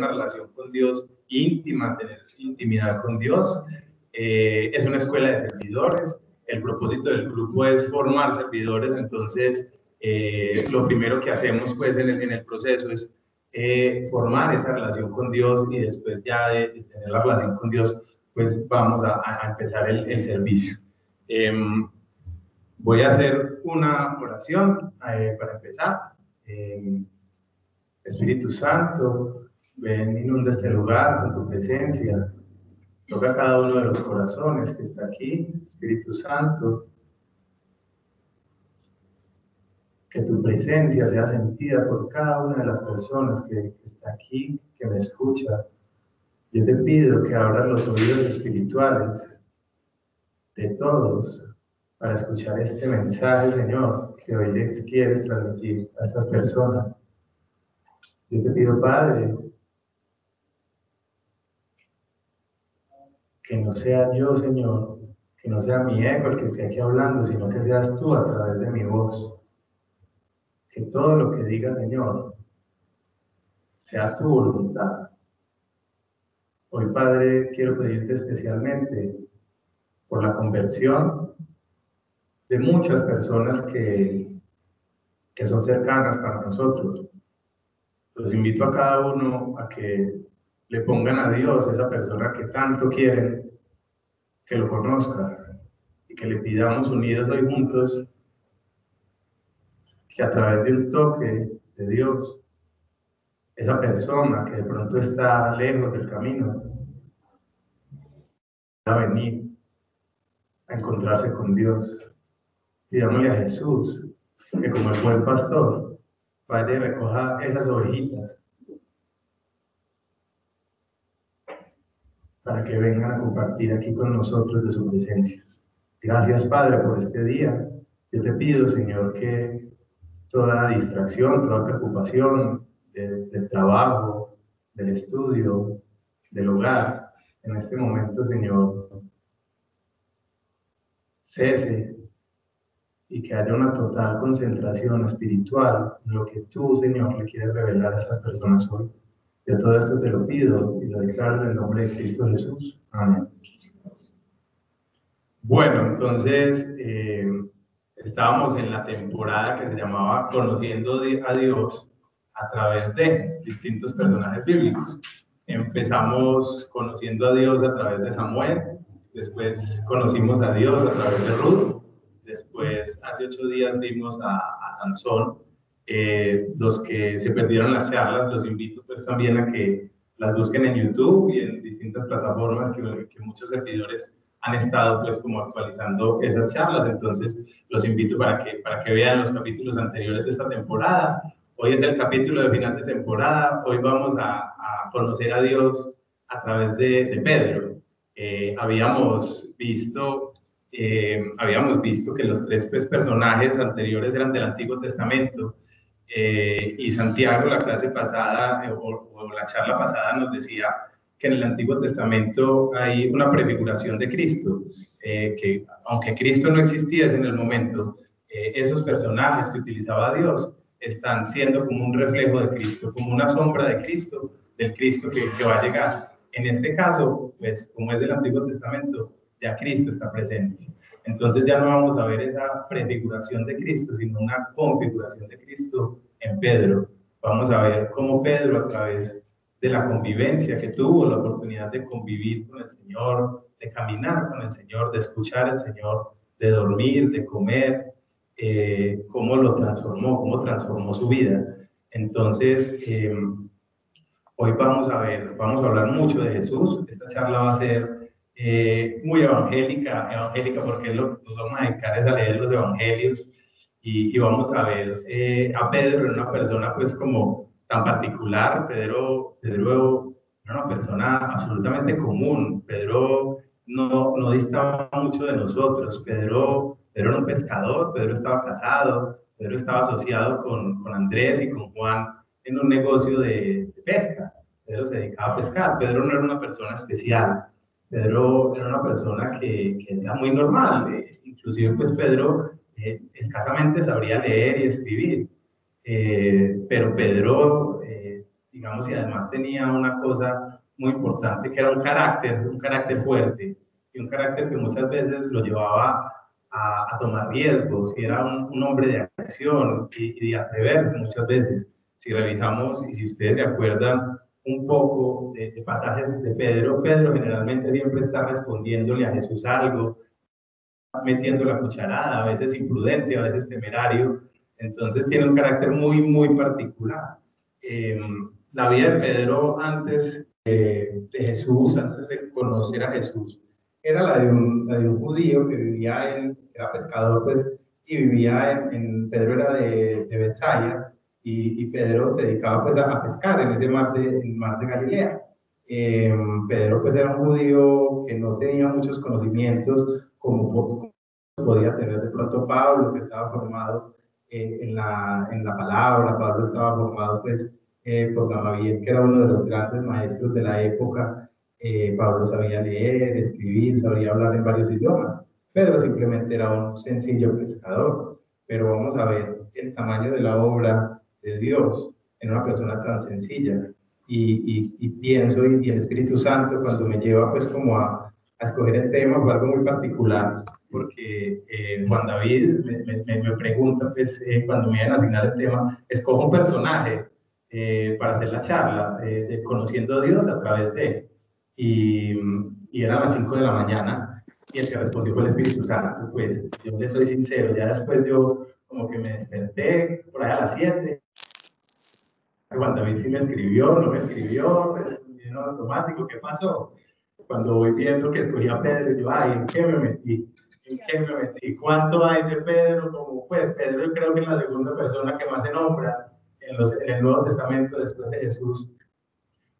una relación con Dios íntima, tener intimidad con Dios. Eh, es una escuela de servidores. El propósito del grupo es formar servidores, entonces eh, lo primero que hacemos pues en el, en el proceso es eh, formar esa relación con Dios y después ya de, tener la relación con Dios, pues vamos a, a empezar el, el servicio. Em, voy a hacer una oración para empezar. Em, Espíritu Santo, ven, inunda este lugar con tu presencia. Toca cada uno de los corazones que está aquí, Espíritu Santo. Que tu presencia sea sentida por cada una de las personas que, está aquí, que me escucha. Yo te pido que abras los oídos espirituales de todos para escuchar este mensaje, Señor, que hoy les quieres transmitir a estas personas. Yo te pido, Padre, que no sea yo, Señor, que no sea mi ego el que esté aquí hablando, sino que seas tú a través de mi voz. Que todo lo que diga, Señor, sea tu voluntad. Hoy, Padre, quiero pedirte especialmente por la conversión de muchas personas que, que son cercanas para nosotros los invito a cada uno a que le pongan a Dios esa persona que tanto quieren que lo conozca y que le pidamos unidos hoy juntos que a través de un toque de Dios, esa persona que de pronto está lejos del camino, a venir a encontrarse con Dios. Pidámosle a Jesús que como el buen pastor vaya y recoja esas ovejitas para que vengan a compartir aquí con nosotros de su presencia. Gracias, Padre, por este día. Yo te pido, Señor, que toda distracción, toda preocupación del trabajo, del estudio, del hogar, en este momento, Señor, cese y que haya una total concentración espiritual en lo que tú, Señor, le quieres revelar a estas personas hoy. Yo todo esto te lo pido y lo declaro en el nombre de Cristo Jesús. Amén. Bueno, entonces eh, estábamos en la temporada que se llamaba Conociendo a Dios a través de distintos personajes bíblicos. Empezamos conociendo a Dios a través de Samuel, después conocimos a Dios a través de Ruth, Después, hace ocho días vimos a, a Sansón. Eh, los que se perdieron las charlas, los invito pues también a que las busquen en YouTube y en distintas plataformas que, que muchos servidores han estado pues como actualizando esas charlas. Entonces, los invito para que, para que vean los capítulos anteriores de esta temporada. Hoy es el capítulo de final de temporada. Hoy vamos a, a conocer a Dios a través de, de Pedro. Eh, habíamos visto eh, habíamos visto que los tres pues, personajes anteriores eran del Antiguo Testamento eh, y Santiago, la clase pasada eh, o, la charla pasada nos decía que en el Antiguo Testamento hay una prefiguración de Cristo, que aunque Cristo no existiese en el momento, esos personajes que utilizaba Dios están siendo como un reflejo de Cristo, como una sombra de Cristo, del Cristo que, que va a llegar. En este caso, pues como es del Antiguo Testamento, ya Cristo está presente. Entonces ya no vamos a ver esa prefiguración de Cristo, sino una configuración de Cristo en Pedro. Vamos a ver cómo Pedro a través de la convivencia que tuvo, la oportunidad de convivir con el Señor, de caminar con el Señor, de escuchar al Señor, de dormir, de comer, eh, cómo lo transformó, cómo transformó su vida. Entonces, eh, hoy vamos a ver, vamos a hablar mucho de Jesús. Esta charla va a ser eh, muy evangélica, evangélica porque lo, nos vamos a dedicar a leer los evangelios y, y vamos a ver eh, a Pedro una persona pues como tan particular, Pedro, Pedro era una persona absolutamente común, Pedro no, no distaba mucho de nosotros, Pedro, Pedro era un pescador, Pedro estaba casado, Pedro estaba asociado con, con Andrés y con Juan en un negocio de, de pesca, Pedro se dedicaba a pescar, Pedro no era una persona especial, Pedro era una persona que, que era muy normal, eh, inclusive pues Pedro eh, escasamente sabría leer y escribir, eh, pero Pedro digamos, y además tenía una cosa muy importante que era un carácter, un carácter fuerte y un carácter que muchas veces lo llevaba a, tomar riesgos y era un, hombre de acción y, y de atreverse muchas veces. Si revisamos y si ustedes se acuerdan un poco de, pasajes de Pedro, Pedro generalmente siempre está respondiéndole a Jesús algo, metiendo la cucharada, a veces imprudente, a veces temerario, entonces tiene un carácter muy, muy particular. Eh, la vida de Pedro antes de, Jesús, antes de conocer a Jesús, era la de un, de un judío que vivía en, era pescador, pues, y vivía en, en Pedro era de, de y, y, Pedro se dedicaba pues a, pescar en ese mar de, mar de Galilea. Eh, Pedro pues era un judío que no tenía muchos conocimientos como podía tener de pronto Pablo, que estaba formado eh, en, la, en la palabra, Pablo estaba formado pues eh, por Gamaliel, que era uno de los grandes maestros de la época. Eh, Pablo sabía leer, escribir, sabía hablar en varios idiomas, pero simplemente era un sencillo pescador. Pero vamos a ver el tamaño de la obra de Dios en una persona tan sencilla. Y, y, pienso, y, el Espíritu Santo cuando me lleva pues como a, a escoger el tema fue algo muy particular, porque eh, Juan David me, me, me pregunta, pues eh, cuando me iban a asignar el tema, escojo un personaje eh, para hacer la charla, de conociendo a Dios a través de Y, y eran las 5 de la mañana y el que respondió fue el Espíritu Santo. Pues yo le soy sincero, ya después yo como que me desperté por ahí a las 7 Juan David sí me escribió, no me escribió, pues, en automático, ¿qué pasó? Cuando voy viendo que escogí a Pedro, yo, ay, ¿en qué me metí? ¿En qué me metí? ¿Cuánto hay de Pedro? Como, pues, Pedro yo creo que es la segunda persona que más se nombra en, los, en el Nuevo Testamento después de Jesús.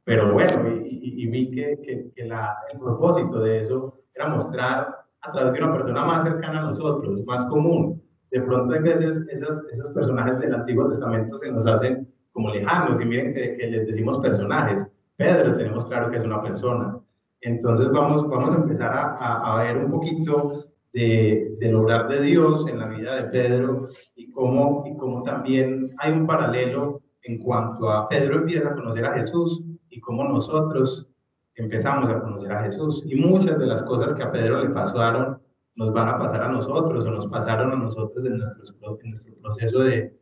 Pero bueno, y, vi que, que, que la, el propósito de eso era mostrar a través de una persona más cercana a nosotros, más común. De pronto, a veces, esos personajes del Antiguo Testamento se nos hacen como lejanos y miren que, que, les decimos personajes. Pedro tenemos claro que es una persona. Entonces vamos, vamos a empezar a, a, ver un poquito de, del obrar de Dios en la vida de Pedro y cómo, y cómo también hay un paralelo en cuanto a Pedro empieza a conocer a Jesús y cómo nosotros empezamos a conocer a Jesús. Y muchas de las cosas que a Pedro le pasaron nos van a pasar a nosotros o nos pasaron a nosotros en, nuestros, en nuestro proceso de,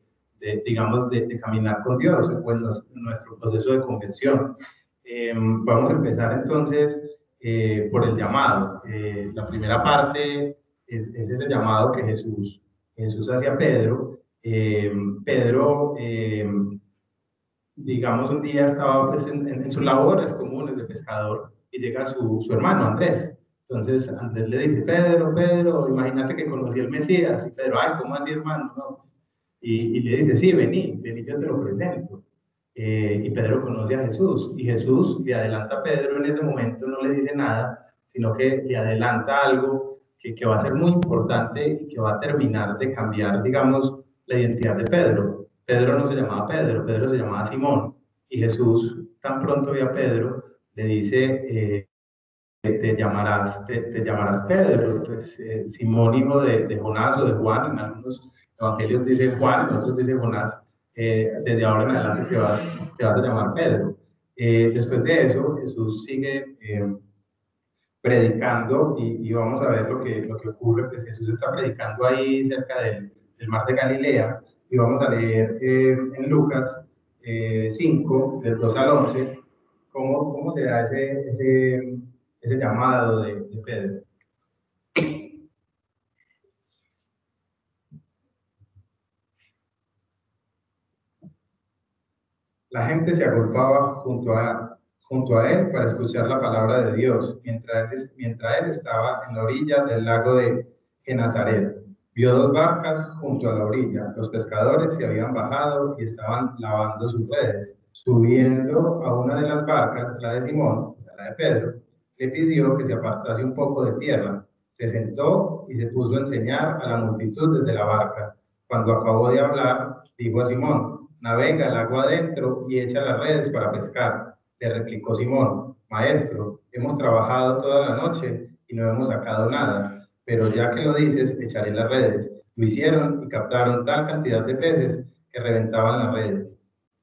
digamos, de, caminar con Dios, pues nuestro proceso de convención. Eh, vamos a empezar entonces eh, por el llamado. Eh, la primera parte es, es, ese llamado que Jesús, Jesús hacia Pedro. Pedro, digamos, un día estaba pues, en, en, sus labores comunes de pescador y llega su, su hermano Andrés. Entonces Andrés le dice, Pedro, Pedro, imagínate que conocí al Mesías. Y Pedro, ay, ¿cómo así, hermano? No, pues, y, le dice, sí, vení, vení, yo te lo presento. Eh, y Pedro conoce a Jesús y Jesús le adelanta a Pedro en ese momento, no le dice nada, sino que le adelanta algo que, que va a ser muy importante y que va a terminar de cambiar, digamos, la identidad de Pedro. Pedro no se llamaba Pedro, Pedro se llamaba Simón. Y Jesús, tan pronto ve a Pedro, le dice, eh, te, llamarás, te, llamarás Pedro, pues, eh, Simón hijo de, de Jonás o de Juan, en algunos evangelios dice Juan, otros dice Jonás, eh, desde ahora en adelante te vas, te vas a llamar Pedro. Eh, después de eso, Jesús sigue eh, predicando y, y, vamos a ver lo que, lo que ocurre, pues Jesús está predicando ahí cerca del, del mar de Galilea y vamos a leer en Lucas 5, del 2 al 11, cómo, cómo se da ese, ese, ese llamado de, de Pedro. La gente se agolpaba junto a, él para escuchar la palabra de Dios, mientras él, mientras él estaba en la orilla del lago de Genazaret. Vio dos barcas junto a la orilla. Los pescadores se habían bajado y estaban lavando sus redes. Subiendo a una de las barcas, la de Simón, la de Pedro, le pidió que se apartase un poco de tierra. Se sentó y se puso a enseñar a la multitud desde la barca. Cuando acabó de hablar, dijo a Simón, navega el agua adentro y echa las redes para pescar. Le replicó Simón, Maestro, hemos trabajado toda la noche y no hemos sacado nada, pero ya que lo dices, echaré las redes. Lo hicieron y captaron tal cantidad de peces que reventaban las redes.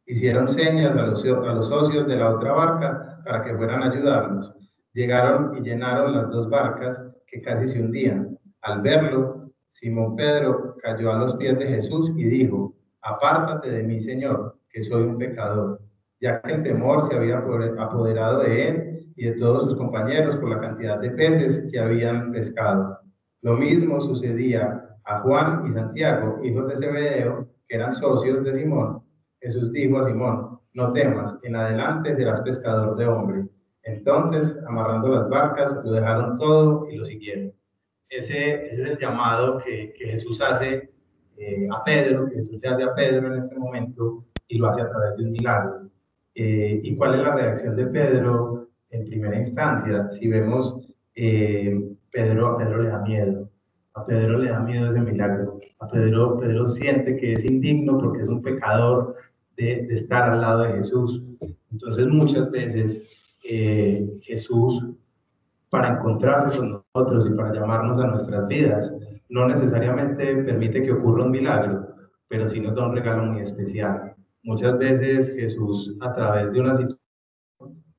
Hicieron señas a los, a los socios de la otra barca para que fueran a ayudarlos. Llegaron y llenaron las dos barcas que casi se hundían. Al verlo, Simón Pedro cayó a los pies de Jesús y dijo, apártate de mí, Señor, que soy un pecador, ya que el temor se había apoderado de él y de todos sus compañeros por la cantidad de peces que habían pescado. Lo mismo sucedía a Juan y Santiago, hijos de Zebedeo, que eran socios de Simón. Jesús dijo a Simón, no temas, en adelante serás pescador de hombre. Entonces, amarrando las barcas, lo dejaron todo y lo siguieron. Ese, es el llamado que, Jesús hace eh, a Pedro, que Jesús le hace a Pedro en este momento y lo hace a través de un milagro. Eh, ¿Y cuál es la reacción de Pedro en primera instancia? Si vemos, eh, Pedro, a Pedro le da miedo. A Pedro le da miedo ese milagro. A Pedro, Pedro siente que es indigno porque es un pecador de, de estar al lado de Jesús. Entonces muchas veces Jesús para encontrarse con nosotros y para llamarnos a nuestras vidas. No necesariamente permite que ocurra un milagro, pero sí nos da un regalo muy especial. Muchas veces Jesús, a través de una situación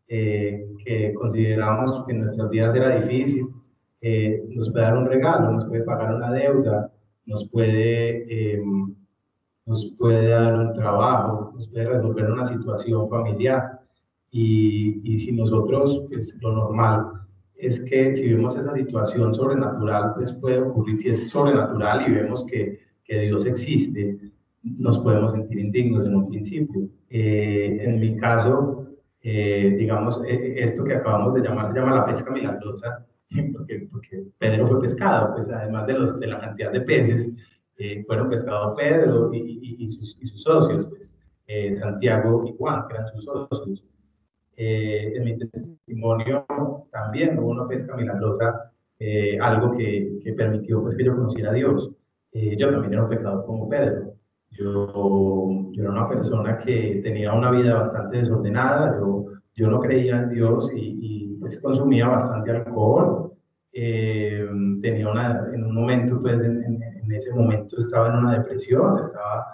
eh, que consideramos que en nuestras vidas era difícil, eh, nos puede dar un regalo, nos puede pagar una deuda, nos puede, nos puede dar un trabajo, nos puede resolver una situación familiar. Y, si nosotros, pues lo normal es que si vemos esa situación sobrenatural, pues puede ocurrir, si es sobrenatural y vemos que, que Dios existe, nos podemos sentir indignos en un principio. Eh, en mi caso, eh, digamos, eh, esto que acabamos de llamar se llama la pesca milagrosa, porque, porque Pedro fue pescado, pues además de, los, de la cantidad de peces, fueron pescados Pedro y, y, sus, y sus, socios, pues, Santiago y Juan, que eran sus socios. Eh, en mi testimonio también hubo una pesca milagrosa, eh, algo que, que, permitió pues, que yo conociera a Dios. Eh, yo también era un pecador como Pedro. Yo, yo, era una persona que tenía una vida bastante desordenada, yo, yo no creía en Dios y, y pues, consumía bastante alcohol. tenía una, en un momento, pues en, en, ese momento estaba en una depresión, estaba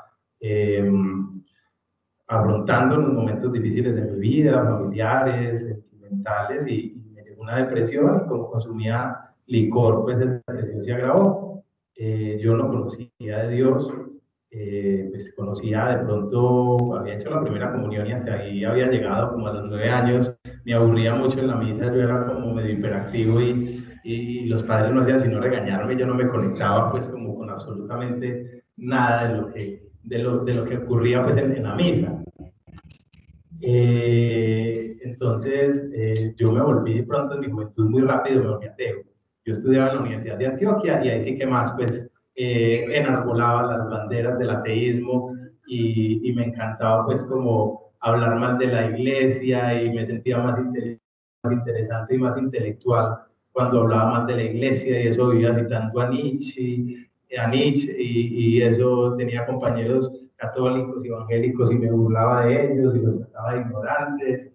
afrontando los momentos difíciles de mi vida, familiares, sentimentales, y, me llegó una depresión y como consumía licor, pues esa depresión se agravó. Eh, yo no conocía de Dios, eh, pues conocía de pronto, había hecho la primera comunión y hasta ahí había llegado como a los nueve años, me aburría mucho en la misa, yo era como medio hiperactivo y, y los padres no hacían sino regañarme, yo no me conectaba pues como con absolutamente nada de lo que, de lo, de lo que ocurría pues en, en la misa. Eh, entonces, eh, yo me volví de pronto en mi juventud muy rápido, me volví ateo. Yo estudiaba en la Universidad de Antioquia y ahí sí que más, pues, eh, enarbolaba las banderas del ateísmo y, y, me encantaba, pues, como hablar más de la iglesia y me sentía más, más interesante y más intelectual cuando hablaba más de la iglesia y eso vivía citando a Nietzsche, a Nietzsche y, y eso tenía compañeros católicos, evangélicos, y me burlaba de ellos y los trataba de ignorantes.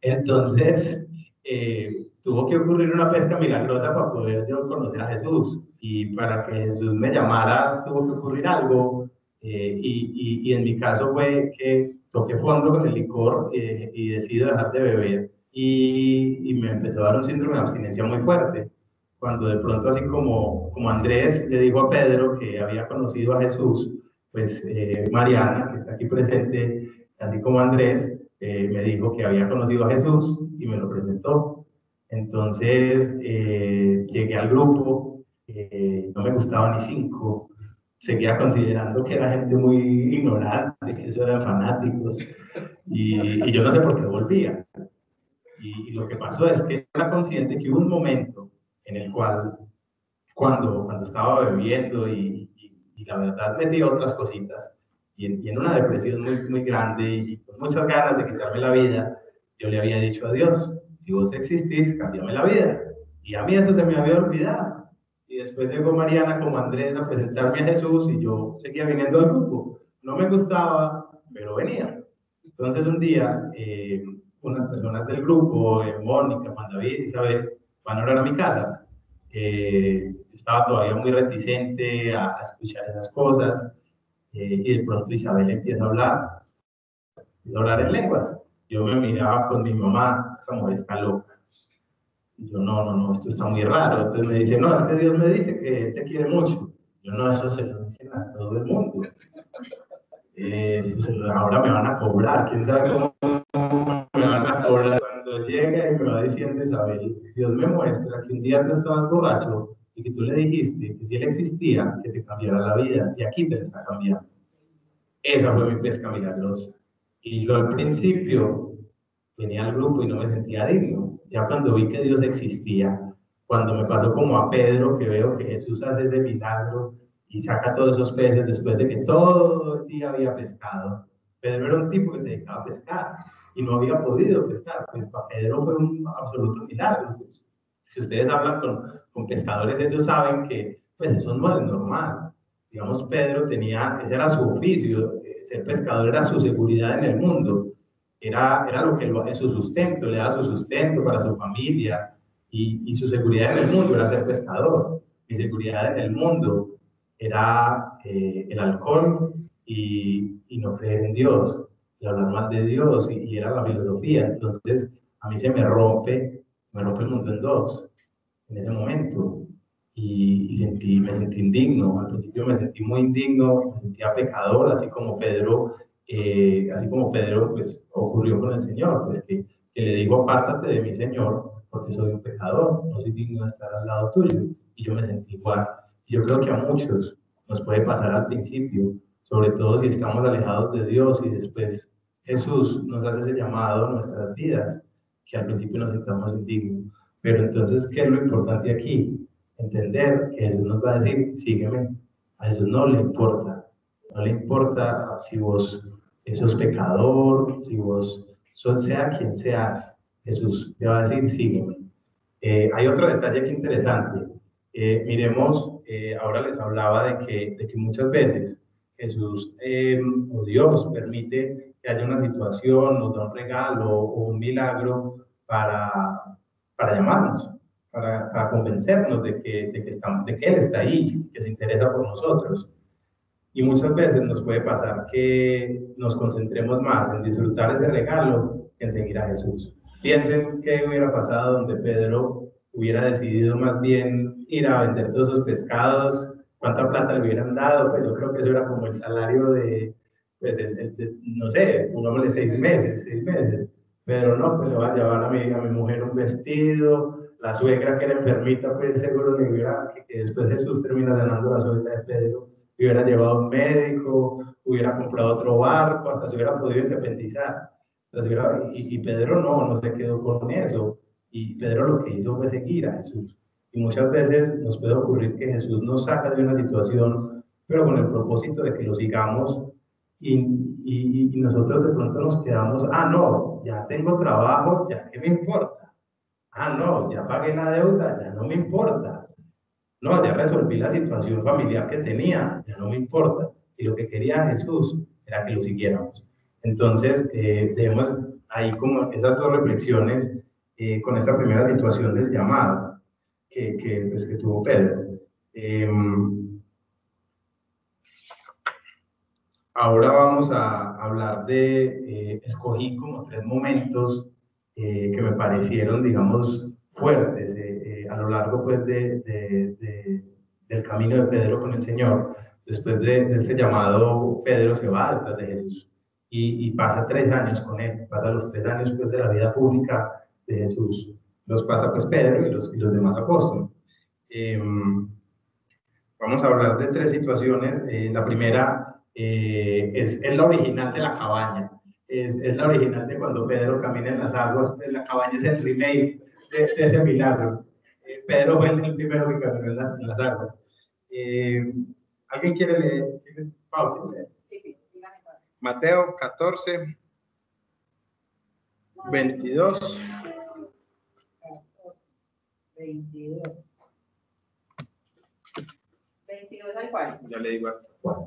Entonces, eh, tuvo que ocurrir una pesca milagrosa para poder yo conocer a Jesús. Y para que Jesús me llamara, tuvo que ocurrir algo. Eh, y, y, en mi caso fue que toqué fondo con el licor eh, y decidí dejar de beber. Y, y, me empezó a dar un síndrome de abstinencia muy fuerte. Cuando de pronto, así como, como Andrés le dijo a Pedro que había conocido a Jesús, pues eh, Mariana, que está aquí presente, así como Andrés, eh, me dijo que había conocido a Jesús y me lo presentó. Entonces eh, llegué al grupo, no me gustaba ni cinco, seguía considerando que era gente muy ignorante, que eso eran fanáticos, y, yo no sé por qué volvía. Y, y, lo que pasó es que era consciente que hubo un momento en el cual, cuando, cuando estaba bebiendo y, y la verdad metí otras cositas y en, y en, una depresión muy, muy grande y con muchas ganas de quitarme la vida, yo le había dicho a Dios, si vos existís, cámbiame la vida. Y a mí eso se me había olvidado. Y después llegó Mariana como Andrés a presentarme a Jesús y yo seguía viniendo al grupo. No me gustaba, pero venía. Entonces un día, eh, unas personas del grupo, eh, Mónica, Juan David, Isabel, van a orar a mi casa. Eh, estaba todavía muy reticente a, escuchar esas cosas eh, y de pronto Isabel empieza a hablar hablar en lenguas. Yo me miraba con mi mamá, esta mujer está loca. Y yo, no, no, no, esto está muy raro. Entonces me dice, no, es que Dios me dice que te quiere mucho. Yo, no, eso se lo dicen a todo el mundo. Eh, ahora me van a cobrar, quién sabe cómo me van a cobrar. Cuando llegue y me va diciendo Isabel, Dios me muestra que un día tú estabas borracho y que tú le dijiste que si él existía, que te cambiara la vida, y aquí te está cambiando. Esa fue mi pesca milagrosa. Y yo al principio venía al grupo y no me sentía digno. Ya cuando vi que Dios existía, cuando me pasó como a Pedro, que veo que Jesús hace ese milagro y saca todos esos peces después de que todo el día había pescado. Pedro era un tipo que se dedicaba a pescar y no había podido pescar. Pues para Pedro fue un absoluto milagro. Si ustedes hablan con, con pescadores, ellos saben que pues eso no es normal. Digamos, Pedro tenía, ese era su oficio, ser pescador era su seguridad en el mundo, era, era lo que lo, su sustento, le daba su sustento para su familia y, y su seguridad en el mundo era ser pescador. Mi seguridad en el mundo era eh, el alcohol y, y, no creer en Dios y hablar mal de Dios y, y, era la filosofía. Entonces a mí se me rompe, me rompe el mundo en dos en ese momento y, sentí, me sentí indigno. Al principio me sentí muy indigno, me sentía pecador, así como Pedro, eh, así como Pedro, pues ocurrió con el Señor, pues que, que, le digo, apártate de mí, Señor, porque soy un pecador, no soy digno de estar al lado tuyo. Y yo me sentí igual. Y yo creo que a muchos nos puede pasar al principio, sobre todo si estamos alejados de Dios y después Jesús nos hace ese llamado a nuestras vidas, que al principio nos sentamos indignos. Pero entonces, ¿qué es lo importante aquí? entender que Jesús nos va a decir, sígueme. A Jesús no le importa. No le importa si vos sos pecador, si vos sos, sea quien seas. Jesús te va a decir, sígueme. Eh, hay otro detalle que interesante. Eh, miremos, eh, ahora les hablaba de que, de que muchas veces Jesús o Dios permite que haya una situación, nos da un regalo o un milagro para, para llamarnos para, convencernos de que, de, que estamos, de que Él está ahí, que se interesa por nosotros. Y muchas veces nos puede pasar que nos concentremos más en disfrutar ese regalo que en seguir a Jesús. Piensen qué hubiera pasado donde Pedro hubiera decidido más bien ir a vender todos esos pescados, cuánta plata le hubieran dado, pues yo creo que eso era como el salario de, pues, no sé, pongámosle seis meses, seis meses. Pero no, pues le va a llevar a mi, a mi mujer un vestido, la suegra que era enfermita, pues seguro que, hubiera, que después Jesús termina sanando la suegra de Pedro, hubiera llevado un médico, hubiera comprado otro barco, hasta se hubiera podido independizar. y, y, Pedro no, no se quedó con eso. Y Pedro lo que hizo fue seguir a Jesús. Y muchas veces nos puede ocurrir que Jesús nos saca de una situación, pero con el propósito de que lo sigamos y, y, y nosotros de pronto nos quedamos, ah, no, ya tengo trabajo, ya, ¿qué me importa? Ah, no, ya pagué la deuda, ya no me importa. No, ya resolví la situación familiar que tenía, ya no me importa. Y lo que quería Jesús era que lo siguiéramos. Entonces, eh, debemos ahí como esas dos reflexiones eh, con esta primera situación del llamado que, que, pues, que tuvo Pedro. Em, ahora vamos a hablar de, eh, escogí como tres momentos eh, que me parecieron, digamos, fuertes eh, eh, a lo largo pues, de, de, del camino de Pedro con el Señor. Después de, este llamado, Pedro se va detrás de Jesús y, y, pasa tres años con él, pasa los tres años pues, de la vida pública de Jesús. Los pasa pues Pedro y los, y los demás apóstoles. Em, vamos a hablar de tres situaciones. la primera es, es la original de la cabaña es, es, la original de cuando Pedro camina en las aguas, pues la cabaña es el remake de, ese milagro. Eh, Pedro fue el, primero que caminó en las, en las aguas. Eh, ¿Alguien quiere leer? Pau, ¿quiere leer? Sí, Mateo 14, 22. 22. 22 al cual. Ya le digo hasta cuál.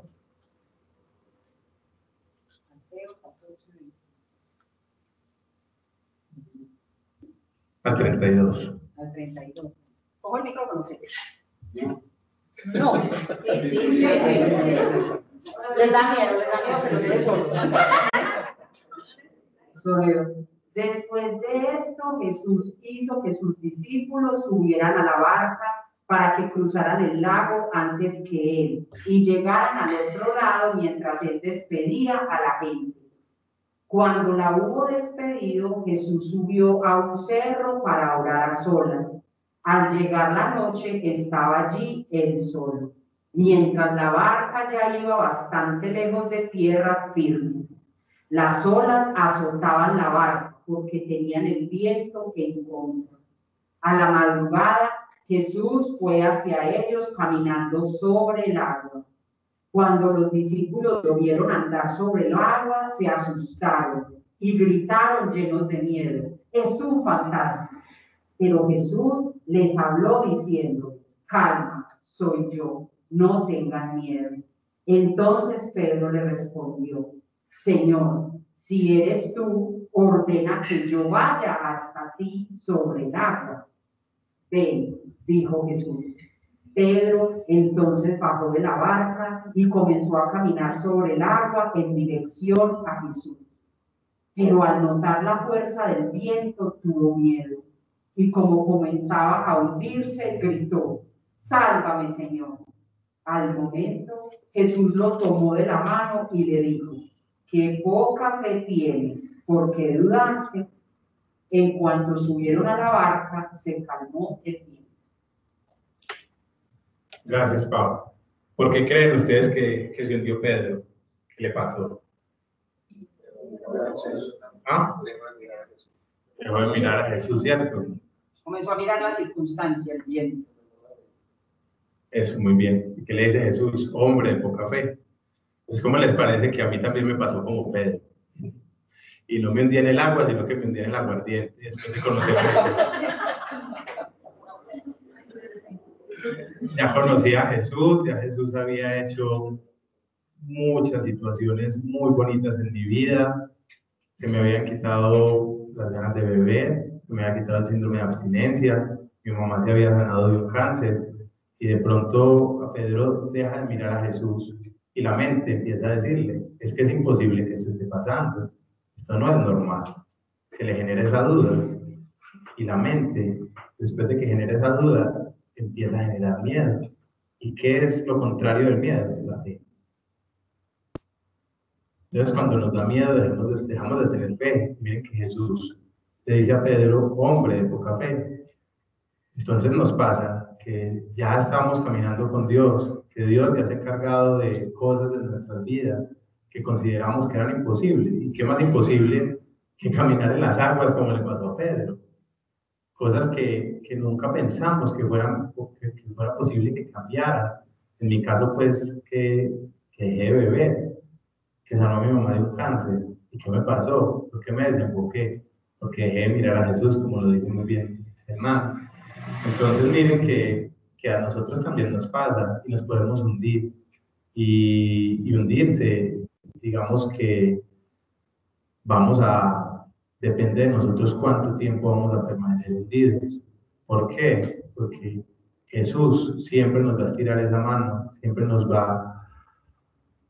Al 32. Al 32. Cojo el micrófono, sí. No, sí, sí, sí, sí, Les da miedo, les da miedo que los deje solos. Después de esto, Jesús hizo que sus discípulos subieran a la barca para que cruzaran el lago antes que él y llegaran al otro lado mientras él despedía a la gente. Cuando la hubo despedido, Jesús subió a un cerro para orar a solas. Al llegar la noche, estaba allí él solo, mientras la barca ya iba bastante lejos de tierra firme. Las olas azotaban la barca porque tenían el viento en contra. A la madrugada Jesús fue hacia ellos caminando sobre el agua. Cuando los discípulos lo vieron andar sobre el agua, se asustaron y gritaron llenos de miedo. Es un fantasma. Pero Jesús les habló diciendo, calma, soy yo, no tengan miedo. Entonces Pedro le respondió, Señor, si eres tú, ordena que yo vaya hasta ti sobre el agua. Ven, dijo Jesús. Pedro entonces bajó de la barca y comenzó a caminar sobre el agua en dirección a Jesús. Pero al notar la fuerza del viento tuvo miedo y como comenzaba a hundirse, gritó, Sálvame, Señor. Al momento Jesús lo tomó de la mano y le dijo, qué poca fe tienes, porque dudaste. En cuanto subieron a la barca, se calmó el viento. Gracias, Pablo. ¿Por qué creen ustedes que, que se hundió Pedro? ¿Qué le pasó? ¿Ah? Dejó de mirar a Jesús, ¿cierto? Comenzó a mirar la circunstancia, el viento. Eso, muy bien. ¿Qué le dice Jesús? Hombre de poca fe. Pues, ¿cómo les parece que a mí también me pasó como Pedro? Y no me hundí en el agua, sino que me hundí en el aguardiente, después de conocer a Jesús. Ya conocía a Jesús, ya Jesús había hecho muchas situaciones muy bonitas en mi vida. Se me habían quitado las ganas de beber, se me había quitado el síndrome de abstinencia, mi mamá se había sanado de un cáncer y de pronto a Pedro deja de mirar a Jesús y la mente empieza a decirle, es que es imposible que esto esté pasando, esto no es normal. Se le genera esa duda. Y la mente, después de que genera esa duda, empieza a generar miedo. ¿Y qué es lo contrario del miedo? La fe. Entonces, cuando nos da miedo, dejamos de, dejamos de tener fe. Miren que Jesús le dice a Pedro, hombre de poca fe. Entonces nos pasa que ya estamos caminando con Dios, que Dios ya se ha encargado de cosas en nuestras vidas que consideramos que eran imposibles. ¿Y qué más imposible que caminar en las aguas como le pasó a Pedro? Cosas que, que nunca pensamos que, fueran, que, que, fuera posible que cambiaran. En mi caso, pues, que, que dejé de beber, que sanó a mi mamá de un cáncer. ¿Y qué me pasó? ¿Por qué me desenfoqué? Porque dejé de mirar a Jesús, como lo dice muy bien hermano. Entonces, miren que que a nosotros también nos pasa y nos podemos hundir. Y, y hundirse, digamos que vamos a, depende de nosotros cuánto tiempo vamos a permanecer hundidos. ¿Por qué? Porque Jesús siempre nos va a estirar esa mano, siempre nos va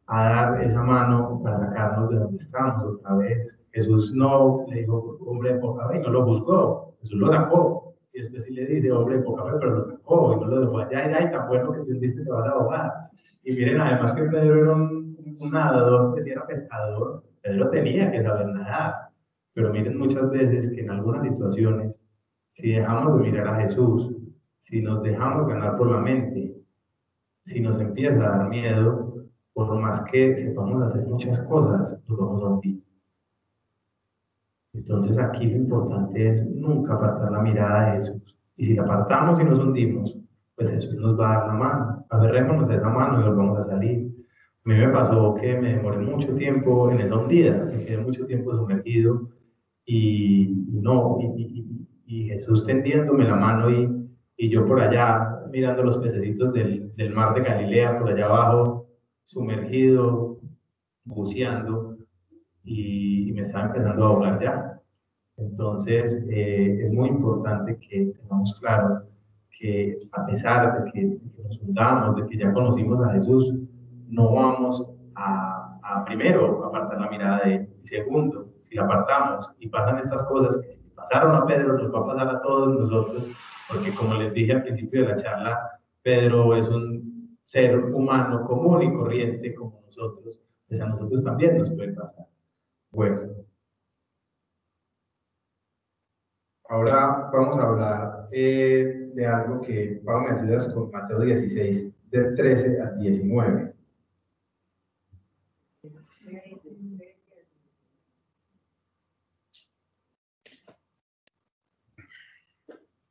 a dar esa mano para sacarnos de donde estamos otra vez. Jesús no le dijo, hombre de poca fe, no lo juzgó, Jesús lo sacó, y después sí le dice, hombre, poca fe, pero lo sacó y no lo dejó allá, y tan bueno que te te vas a ahogar. Y miren, además que Pedro era un, un nadador, que si era pescador, Pedro tenía que saber nadar. Pero miren muchas veces que en algunas situaciones, si dejamos de mirar a Jesús, si nos dejamos ganar por la mente, si nos empieza a dar miedo, por más que sepamos hacer muchas cosas, nos vamos a hundir. Entonces aquí lo importante es nunca apartar la mirada de Jesús. Y si la apartamos y nos hundimos, pues Jesús nos va a dar la mano. Agarrémonos de esa mano y volvamos a salir. A mí me pasó que me demoré mucho tiempo en esa hundida, me quedé mucho tiempo sumergido y no, y, y, y Jesús tendiéndome la mano y, y, yo por allá mirando los pececitos del, del mar de Galilea, por allá abajo, sumergido, buceando y me estaba empezando a ahogar ya. Entonces, eh, es muy importante que tengamos claro que a pesar de que, que nos hundamos, de que ya conocimos a Jesús, no vamos a, a, primero, apartar la mirada de. Segundo, si apartamos y pasan estas cosas que si pasaron a Pedro, nos va a pasar a todos nosotros, porque como les dije al principio de la charla, Pedro es un ser humano común y corriente como nosotros, pues a nosotros también nos puede pasar. Bueno, ahora vamos a hablar eh, de algo que vamos a ayudas con Mateo 16, del 13 al 19.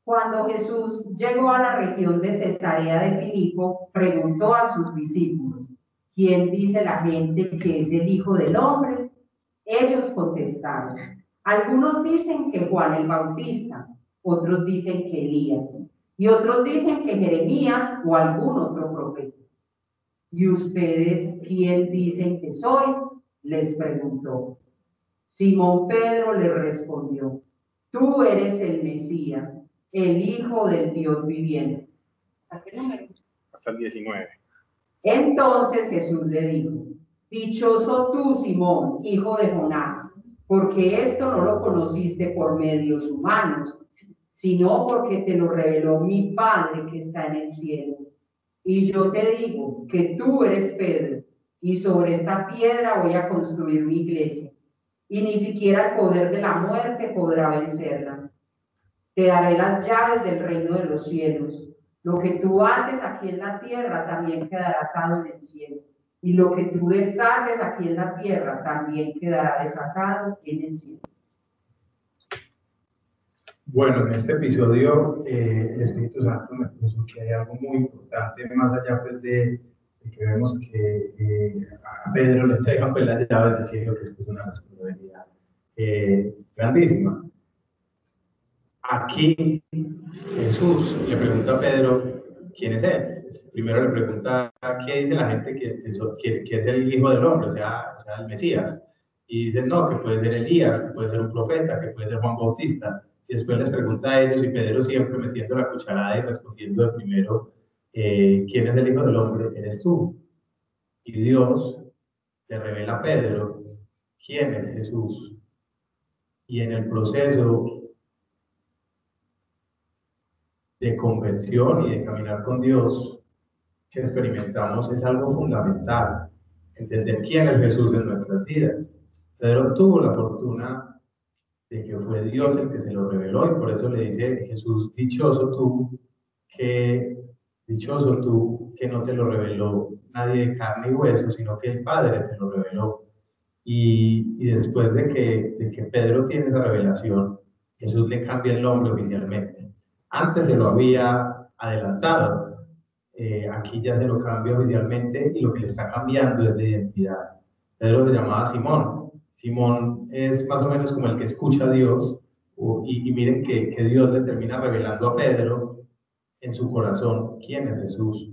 Cuando Jesús llegó a la región de Cesarea de Filipo, preguntó a sus discípulos, ¿quién dice la gente que es el Hijo del Hombre? Ellos contestaron, algunos dicen que Juan el Bautista, otros dicen que Elías, y otros dicen que Jeremías o algún otro profeta. ¿Y ustedes quién dicen que soy? Les preguntó. Simón Pedro le respondió, tú eres el Mesías el Hijo del Dios viviente. Hasta el 19. Entonces Jesús le dijo, Dichoso tú, Simón, hijo de Jonás, porque esto no lo conociste por medios humanos, sino porque te lo reveló mi Padre que está en el cielo. Y yo te digo que tú eres Pedro, y sobre esta piedra voy a construir mi iglesia, y ni siquiera el poder de la muerte podrá vencerla. Te daré las llaves del reino de los cielos. Lo que tú haces aquí en la tierra también quedará atado en el cielo. Y lo que tú desates aquí en la tierra también quedará desatado en el cielo. Bueno, en este episodio eh, el Espíritu Santo me puso que hay algo muy importante, más allá pues, de, que vemos que eh, a Pedro le entregan pues, las llaves del cielo, que es pues, una responsabilidad eh, grandísima. Aquí Jesús le pregunta a Pedro quién es él. Primero le pregunta qué dice la gente que, que, es el Hijo del Hombre, o sea, el Mesías. Y dicen, no, que puede ser Elías, que puede ser un profeta, que puede ser Juan Bautista. Y después les pregunta a ellos y Pedro siempre metiendo la cucharada y respondiendo de primero, eh, ¿quién es el Hijo del Hombre? Eres tú. Y Dios le revela a Pedro quién es Jesús. Y en el proceso de conversión y de caminar con Dios que experimentamos es algo fundamental. Entender quién es Jesús en nuestras vidas. Pedro tuvo la fortuna de que fue Dios el que se lo reveló y por eso le dice Jesús, dichoso tú, que dichoso tú que no te lo reveló nadie de carne y hueso, sino que el Padre te lo reveló. Y, y después de que, de que Pedro tiene esa revelación, Jesús le cambia el nombre oficialmente antes se lo había adelantado. Eh, aquí ya se lo cambia oficialmente y lo que le está cambiando es la identidad. Pedro se llamaba Simón. Simón es más o menos como el que escucha a Dios y, miren que, que, Dios le termina revelando a Pedro en su corazón quién es Jesús.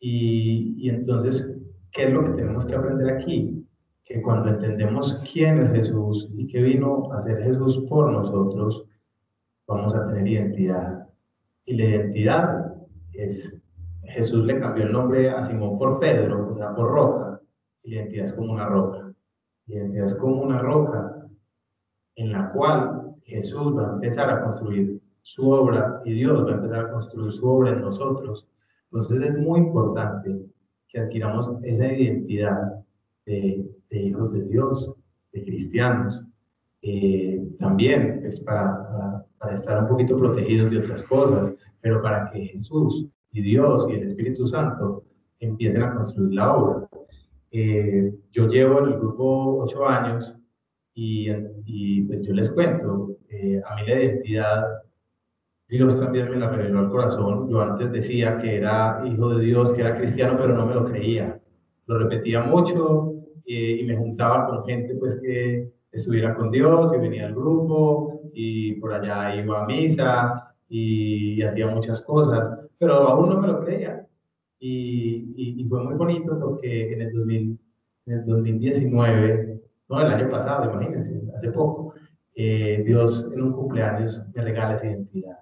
Y, y entonces, ¿qué es lo que tenemos que aprender aquí? Que cuando entendemos quién es Jesús y que vino a ser Jesús por nosotros, vamos a tener identidad. Y la identidad es, Jesús le cambió el nombre a Simón por Pedro, o sea, por roca. Y la identidad es como una roca. La identidad es como una roca en la cual Jesús va a empezar a construir su obra y Dios va a empezar a construir su obra en nosotros. Entonces es muy importante que adquiramos esa identidad de, hijos de Dios, de cristianos. Eh, también es para, para estar un poquito protegidos de otras cosas, pero para que Jesús y Dios y el Espíritu Santo empiecen a construir la obra. Eh, yo llevo en el grupo ocho años y, y pues yo les cuento, eh, a mí la identidad, Dios también me la reveló al corazón. Yo antes decía que era hijo de Dios, que era cristiano, pero no me lo creía. Lo repetía mucho eh, y me juntaba con gente pues que estuviera con Dios y venía al grupo y por allá iba a misa y, hacía muchas cosas, pero aún no me lo creía. Y, y, fue muy bonito porque en el, 2000, en el 2019, no, el año pasado, imagínense, hace poco, eh, Dios en un cumpleaños me regala esa identidad,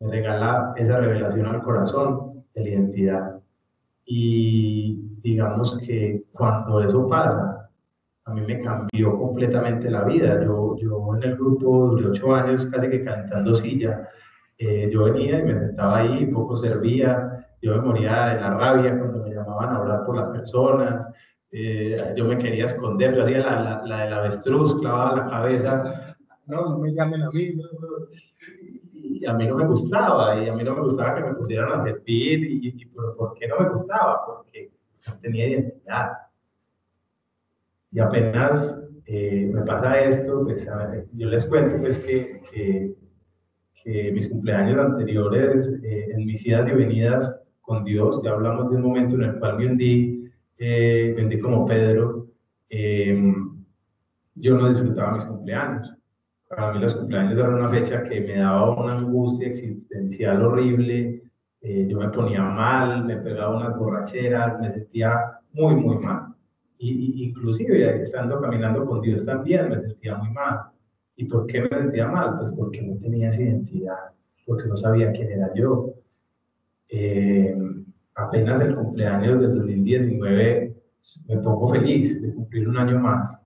me regala esa revelación al corazón de la identidad. Y digamos que cuando eso pasa, a mí me cambió completamente la vida. Yo, yo en el grupo duré ocho años casi que cantando silla. Eh, yo venía y me sentaba ahí, poco servía, yo me moría de la rabia cuando me llamaban a orar por las personas, eh, yo me quería esconder, yo hacía la, la, la del avestruz, clavaba la cabeza, no, no me llamen a mí, y a mí no me gustaba, y a mí no me gustaba que me pusieran a servir, y, y ¿por qué no me gustaba? Porque no tenía identidad. Y apenas eh, me pasa esto, pues yo les cuento pues que, que, que mis cumpleaños anteriores, eh, en mis idas y venidas con Dios, ya hablamos de un momento en el cual me hundí, eh, vendí como Pedro, yo no disfrutaba mis cumpleaños. Para mí los cumpleaños eran una fecha que me daba una angustia existencial horrible, yo me ponía mal, me pegaba unas borracheras, me sentía muy, muy mal y, inclusive estando caminando con Dios también me sentía muy mal. ¿Y por qué me sentía mal? Pues porque no tenía esa identidad, porque no sabía quién era yo. Eh, apenas el cumpleaños del 2019 me pongo feliz de cumplir un año más.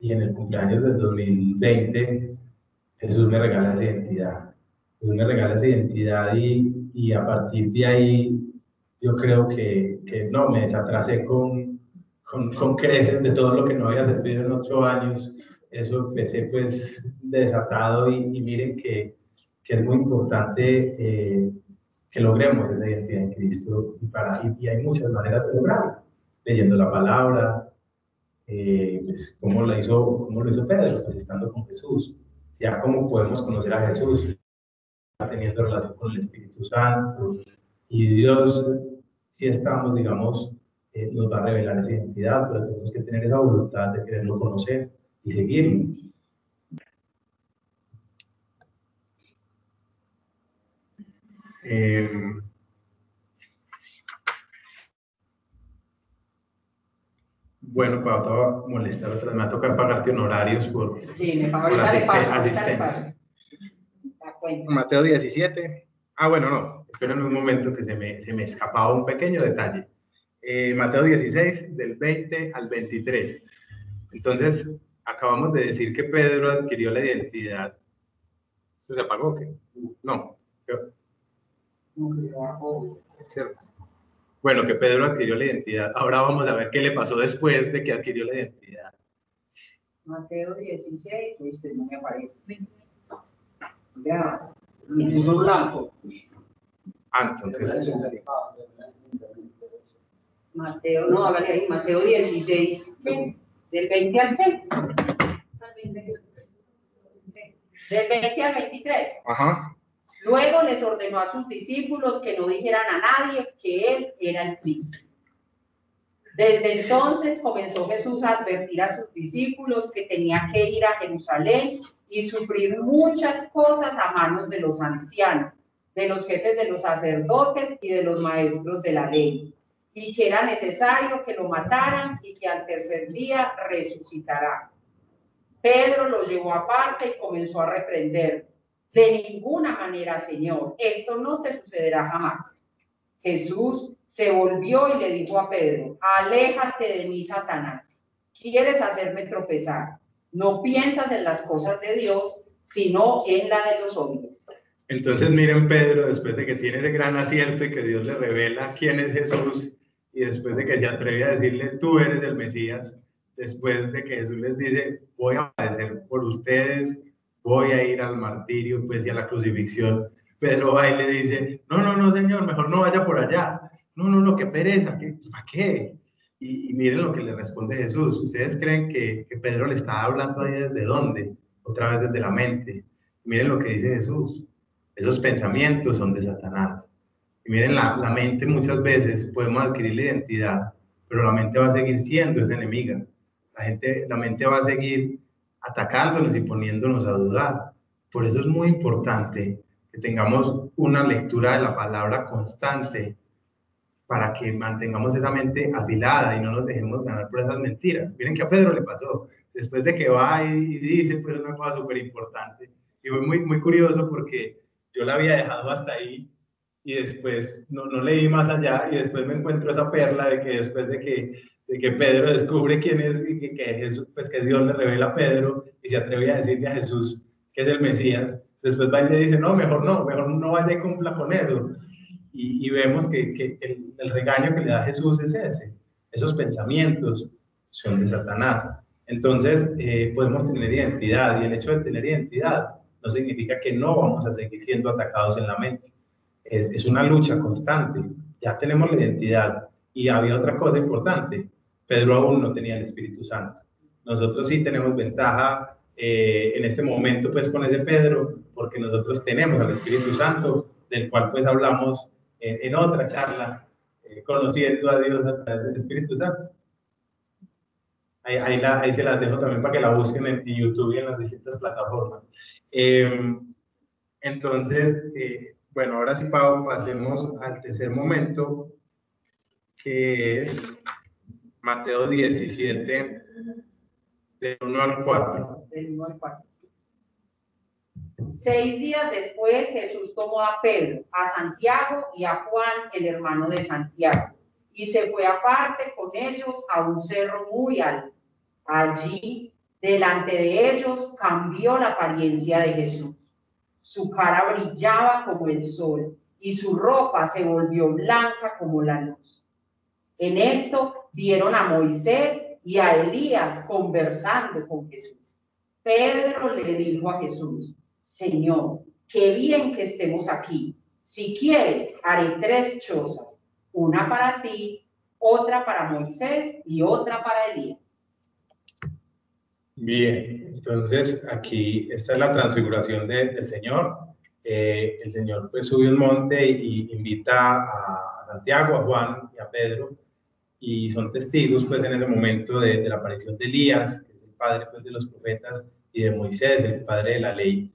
Y en el cumpleaños del 2020 Jesús me regala esa identidad. Jesús me regala esa identidad y, y a partir de ahí yo creo que, que no, me desatrasé con, con, con, creces de todo lo que no había servido en ocho años. Eso empecé pues desatado y, miren que, que, es muy importante eh, que logremos esa identidad en Cristo y, para, y, hay muchas maneras de lograrlo. Leyendo la palabra, eh, pues, ¿cómo, lo hizo, ¿cómo lo hizo Pedro? Pues estando con Jesús. Ya cómo podemos conocer a Jesús, teniendo relación con el Espíritu Santo. Y Dios, si estamos, digamos, eh, nos va a revelar esa identidad, pero tenemos que tener esa voluntad de quererlo conocer y seguirlo. Eh, bueno, para molestar otra me va a tocar pagarte honorarios por, sí, me por asistencia. Mateo 17. Ah, bueno, no, esperen un momento que se me, se me escapaba un pequeño detalle. Eh, Mateo 16, del 20 al 23. Entonces, acabamos de decir que Pedro adquirió la identidad. ¿Eso se apagó? ¿qué? No. Cierto. Bueno, que Pedro adquirió la identidad. Ahora vamos a ver qué le pasó después de que adquirió la identidad. Mateo 16, este no me aparece. Ya, me puso blanco. Ah, entonces. Mateo, no, hágale ahí, Mateo 16, del 20 al 20. Del 20 al 23. Ajá. Luego les ordenó a sus discípulos que no dijeran a nadie que él era el Cristo. Desde entonces comenzó Jesús a advertir a sus discípulos que tenía que ir a Jerusalén y sufrir muchas cosas a manos de los ancianos, de los jefes de los sacerdotes y de los maestros de la ley y que era necesario que lo mataran y que al tercer día resucitará. Pedro lo llevó aparte y comenzó a reprender. De ninguna manera, Señor, esto no te sucederá jamás. Jesús se volvió y le dijo a Pedro, aléjate de mí, Satanás. Quieres hacerme tropezar. No piensas en las cosas de Dios, sino en la de los hombres. Entonces miren Pedro, después de que tiene ese gran acierto y que Dios le revela quién es Jesús, y después de que se atreve a decirle, tú eres el Mesías, después de que Jesús les dice, voy a padecer por ustedes, voy a ir al martirio, pues y a la crucifixión, Pedro va y le dice, no, no, no, Señor, mejor no vaya por allá, no, no, no, qué pereza, ¿qué, ¿para qué? Y, miren lo que le responde Jesús, ¿ustedes creen que, que Pedro le está hablando ahí desde dónde? Otra vez desde la mente. Miren lo que dice Jesús, esos pensamientos son de Satanás miren, la, la, mente muchas veces podemos adquirir la identidad, pero la mente va a seguir siendo esa enemiga. La, gente, la mente va a seguir atacándonos y poniéndonos a dudar. Por eso es muy importante que tengamos una lectura de la palabra constante para que mantengamos esa mente afilada y no nos dejemos ganar por esas mentiras. Miren que a Pedro le pasó, después de que va y dice pues una cosa súper importante. Y fue muy, muy curioso porque yo la había dejado hasta ahí y después no, no leí más allá y después me encuentro esa perla de que después de que de que Pedro descubre quién es y que, que, Jesús, pues que Dios le revela a Pedro y se atreve a decirle a Jesús que es el Mesías. Después va y le dice, no, mejor no, mejor no vaya y cumpla con eso. Y, y vemos que, que el, el, regaño que le da Jesús es ese. Esos pensamientos son de Satanás. Entonces, eh, podemos tener identidad y el hecho de tener identidad no significa que no vamos a seguir siendo atacados en la mente. Es, es una lucha constante. Ya tenemos la identidad. Y había otra cosa importante. Pedro aún no tenía el Espíritu Santo. Nosotros sí tenemos ventaja eh, en este momento pues con ese Pedro, porque nosotros tenemos al Espíritu Santo, del cual pues hablamos en, otra charla, eh, conociendo a Dios a través del Espíritu Santo. Ahí, ahí, se las dejo también para que la busquen en, YouTube y en las distintas plataformas. Eh, entonces, eh, bueno, ahora sí, Pau, pasemos al tercer momento, que es Mateo 17, del 1 al 4. Del 1 al 4. Seis días después Jesús tomó a Pedro, a Santiago y a Juan, el hermano de Santiago, y se fue aparte con ellos a un cerro muy alto. Allí, delante de ellos, cambió la apariencia de Jesús. Su cara brillaba como el sol y su ropa se volvió blanca como la luz. En esto vieron a Moisés y a Elías conversando con Jesús. Pedro le dijo a Jesús, Señor, qué bien que estemos aquí. Si quieres, haré tres chozas, una para ti, otra para Moisés y otra para Elías. Bien, entonces aquí esta es la transfiguración de, del Señor. Eh, el Señor pues sube un monte y, invita a Santiago, a Juan y a Pedro y son testigos pues en ese momento de, la aparición de Elías, el padre pues, de los profetas, y de Moisés, el padre de la ley.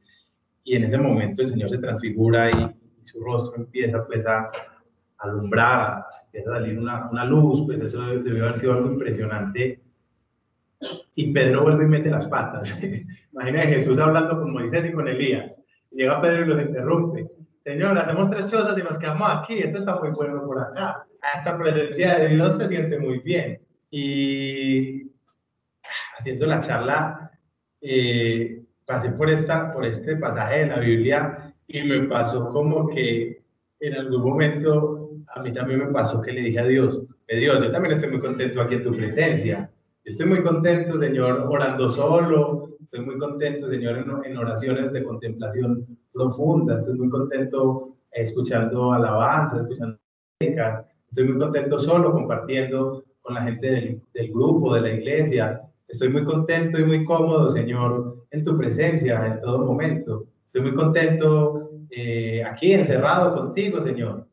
Y en ese momento el Señor se transfigura y, y su rostro empieza pues a alumbrar, empieza a salir una, una luz, pues eso debió haber sido algo impresionante. Y Pedro vuelve y mete las patas. Imagina Jesús hablando con Moisés y con Elías. Llega Pedro y los interrumpe. Señor, hacemos tres cosas y nos quedamos aquí. Esto está muy bueno por acá esta presencia de Dios se siente muy bien. Y haciendo la charla, eh, pasé por, esta, por este pasaje de la Biblia y me pasó como que en algún momento a mí también me pasó que le dije a Dios, Dios, yo también estoy muy contento aquí en tu presencia. Estoy muy contento, Señor, orando solo. Estoy muy contento, Señor, en, oraciones de contemplación profunda. Estoy muy contento escuchando alabanzas, escuchando músicas Estoy muy contento solo compartiendo con la gente del, del, grupo, de la iglesia. Estoy muy contento y muy cómodo, Señor, en tu presencia en todo momento. Estoy muy contento eh, aquí encerrado contigo, Señor.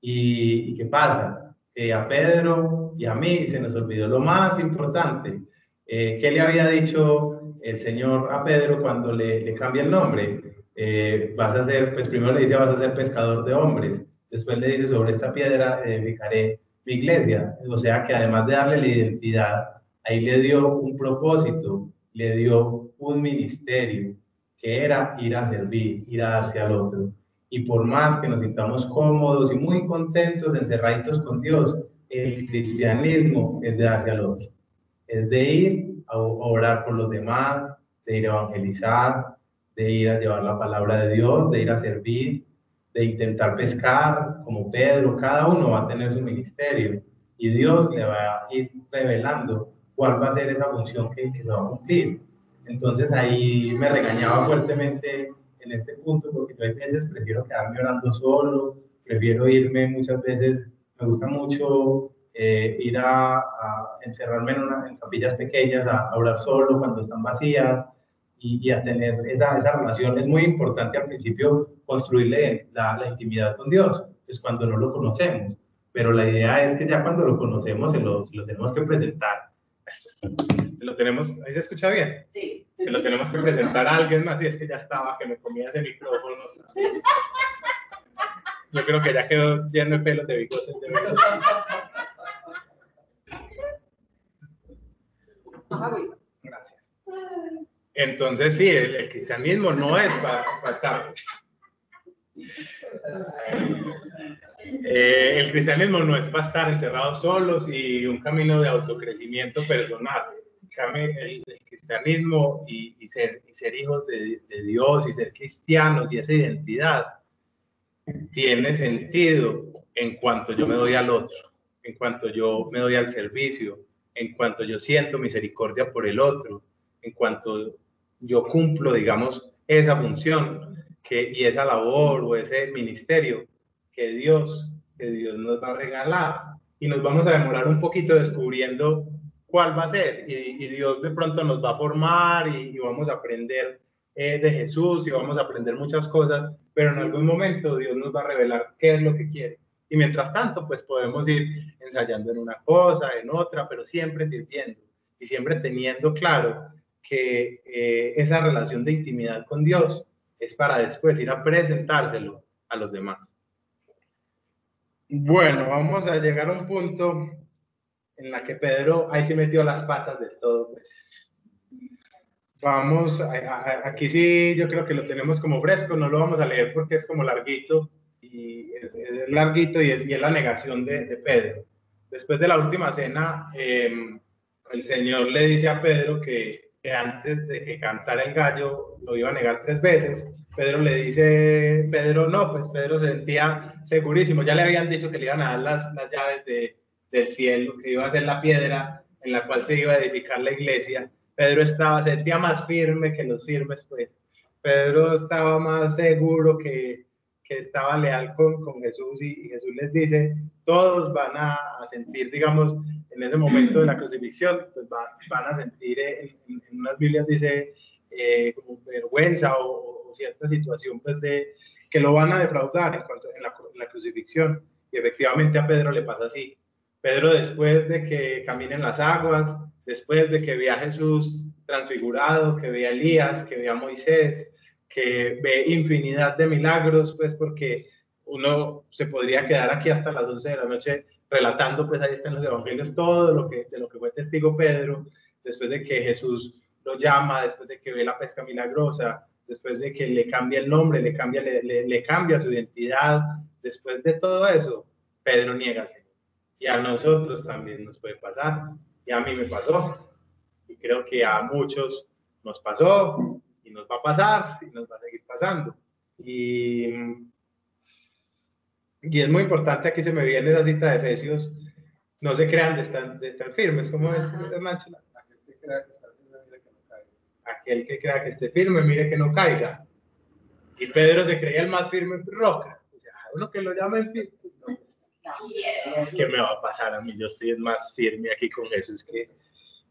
¿Y, y qué pasa? Eh, a Pedro y a mí se nos olvidó lo más importante. Eh, ¿Qué le había dicho el Señor a Pedro cuando le, le cambia el nombre? Eh, vas a ser, pues primero le dice, vas a ser pescador de hombres. Después le dice, sobre esta piedra edificaré mi iglesia. O sea que además de darle la identidad, ahí le dio un propósito, le dio un ministerio, que era ir a servir, ir a darse al otro. Y por más que nos sintamos cómodos y muy contentos, encerraditos con Dios, el cristianismo es de darse al otro. Es de ir a orar por los demás, de ir a evangelizar, de ir a llevar la palabra de Dios, de ir a servir, de intentar pescar, como Pedro, cada uno va a tener su ministerio y Dios le va a ir revelando cuál va a ser esa función que, que se va a cumplir. Entonces ahí me regañaba fuertemente en este punto porque yo a veces prefiero quedarme orando solo, prefiero irme muchas veces, me gusta mucho eh, ir a, a encerrarme en, una, en, capillas pequeñas, a, a orar solo cuando están vacías, y, y, a tener esa, esa relación. Es muy importante al principio construirle la, la, intimidad con Dios, es cuando no lo conocemos, pero la idea es que ya cuando lo conocemos se lo, se lo tenemos que presentar. Se lo tenemos, ¿ahí se escucha bien? Sí. Se lo tenemos que presentar a alguien más, y es que ya estaba, que me comía ese micrófono. Yo creo que ya quedó lleno de pelos de bigotes. De Gracias. Entonces, sí, el, el, cristianismo no es para, estar Eh, el cristianismo no es para estar encerrados solos y un camino de autocrecimiento personal. El, cristianismo y, ser, ser, hijos de, de, Dios y ser cristianos y esa identidad tiene sentido en cuanto yo me doy al otro, en cuanto yo me doy al servicio, en cuanto yo siento misericordia por el otro, en cuanto yo cumplo, digamos, esa función y esa labor o ese ministerio que Dios, que Dios nos va a regalar. Y nos vamos a demorar un poquito descubriendo cuál va a ser. Y, Dios de pronto nos va a formar y, vamos a aprender eh, de Jesús y vamos a aprender muchas cosas, pero en algún momento Dios nos va a revelar qué es lo que quiere. Y mientras tanto, pues podemos ir ensayando en una cosa, en otra, pero siempre sirviendo y siempre teniendo claro que eh, esa relación de intimidad con Dios es para después ir a presentárselo a los demás. Bueno, vamos a llegar a un punto en la que Pedro ahí se metió las patas del todo. Pues. Vamos, aquí sí yo creo que lo tenemos como fresco, no lo vamos a leer porque es como larguito, y es, larguito y es, y es, la negación de, de, Pedro. Después de la última cena, em, el Señor le dice a Pedro que, que, antes de que cantara el gallo lo iba a negar tres veces Pedro le dice, Pedro no, pues Pedro se sentía segurísimo, ya le habían dicho que le iban a dar las, las llaves de, del cielo, que iba a ser la piedra en la cual se iba a edificar la iglesia. Pedro estaba, se sentía más firme que los firmes, pues. Pedro estaba más seguro que, que estaba leal con, con Jesús y, Jesús les dice, todos van a, sentir, digamos, en ese momento de la crucifixión, pues van a sentir, en, en, unas Biblias dice, eh, como vergüenza o, cierta situación pues de que lo van a defraudar en, cuanto, en, la, crucifixión. Y efectivamente a Pedro le pasa así. Pedro después de que caminen las aguas, después de que vea a Jesús transfigurado, que vea a Elías, que vea a Moisés, que ve infinidad de milagros, pues porque uno se podría quedar aquí hasta las 11 de la noche relatando, pues ahí están los evangelios, todo lo que, de lo que fue testigo Pedro, después de que Jesús lo llama, después de que ve la pesca milagrosa, después de que le cambia el nombre, le cambia, le, cambia su identidad, después de todo eso, Pedro niega Y a nosotros también nos puede pasar. Y a mí me pasó. Y creo que a muchos nos pasó y nos va a pasar y nos va a seguir pasando. Y, y es muy importante, aquí se me viene esa cita de Efesios, no se crean de estar, de estar firmes, como es, aquel que crea que esté firme, mire que no caiga. Y Pedro se creía el más firme en roca. O sea, uno que lo llama el firme. Pues, ¿Qué me va a pasar a mí? Yo el más firme aquí con Jesús que...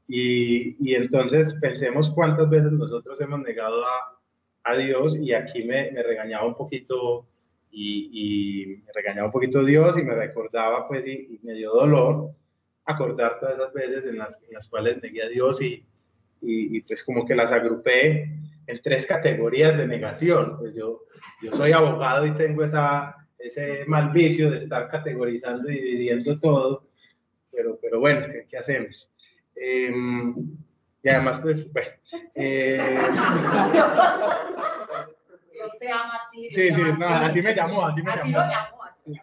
Y, y entonces pensemos cuántas veces nosotros hemos negado a, a Dios y aquí me, me regañaba un poquito y, y, me regañaba un poquito Dios y me recordaba pues y, y, me dio dolor acordar todas esas veces en las, en las cuales negué a Dios y, y, pues como que las agrupé en tres categorías de negación. Pues yo, yo soy abogado y tengo esa, ese mal vicio de estar categorizando y dividiendo todo, pero, pero bueno, ¿qué, hacemos? Em, y además, pues, bueno. Eh, Dios te ama así. Sí, sí, no, así me llamó, así me así llamó. Lo llamó así.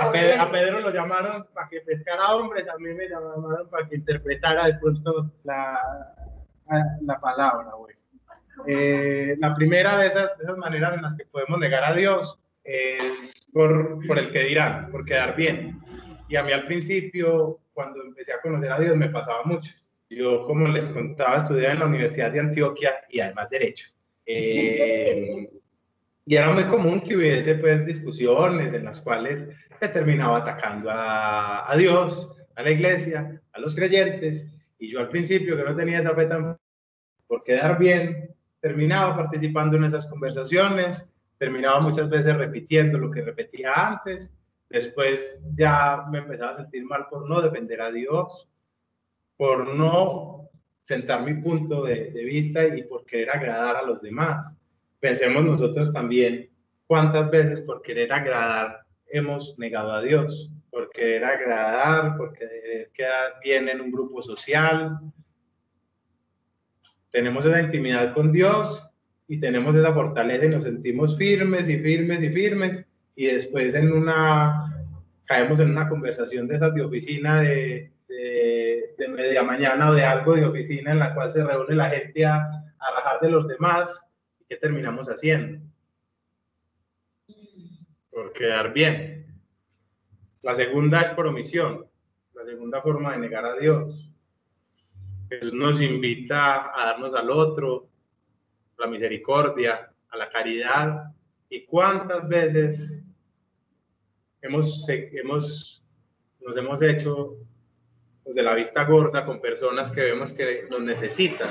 A Pedro, lo llamaron para que pescara hombres, a mí me llamaron para que interpretara de pronto la, la palabra, eh, la primera de esas, de esas maneras en las que podemos negar a Dios es por, por el que dirán, por quedar bien. Y a mí al principio, cuando empecé a conocer a Dios, me pasaba mucho. Yo, como les contaba, estudiaba en la Universidad de Antioquia y además Derecho. Eh, y era muy común que hubiese pues discusiones en las cuales se terminaba atacando a, a, Dios, a la iglesia, a los creyentes. Y yo al principio, que no tenía esa fe tan por quedar bien, terminaba participando en esas conversaciones, terminaba muchas veces repitiendo lo que repetía antes. Después ya me empezaba a sentir mal por no defender a Dios, por no sentar mi punto de, de vista y por querer agradar a los demás pensemos nosotros también cuántas veces por querer agradar hemos negado a Dios, por querer agradar, por querer quedar bien en un grupo social. Tenemos esa intimidad con Dios y tenemos esa fortaleza y nos sentimos firmes y firmes y firmes y después en una, caemos en una conversación de esas de oficina de, de, de media mañana o de algo de oficina en la cual se reúne la gente a, a rajar de los demás y qué terminamos haciendo por quedar bien. La segunda es por omisión, la segunda forma de negar a Dios. Jesús nos invita a darnos al otro, la misericordia, a la caridad. ¿Y cuántas veces hemos, hemos, nos hemos hecho pues, de la vista gorda con personas que vemos que nos necesitan?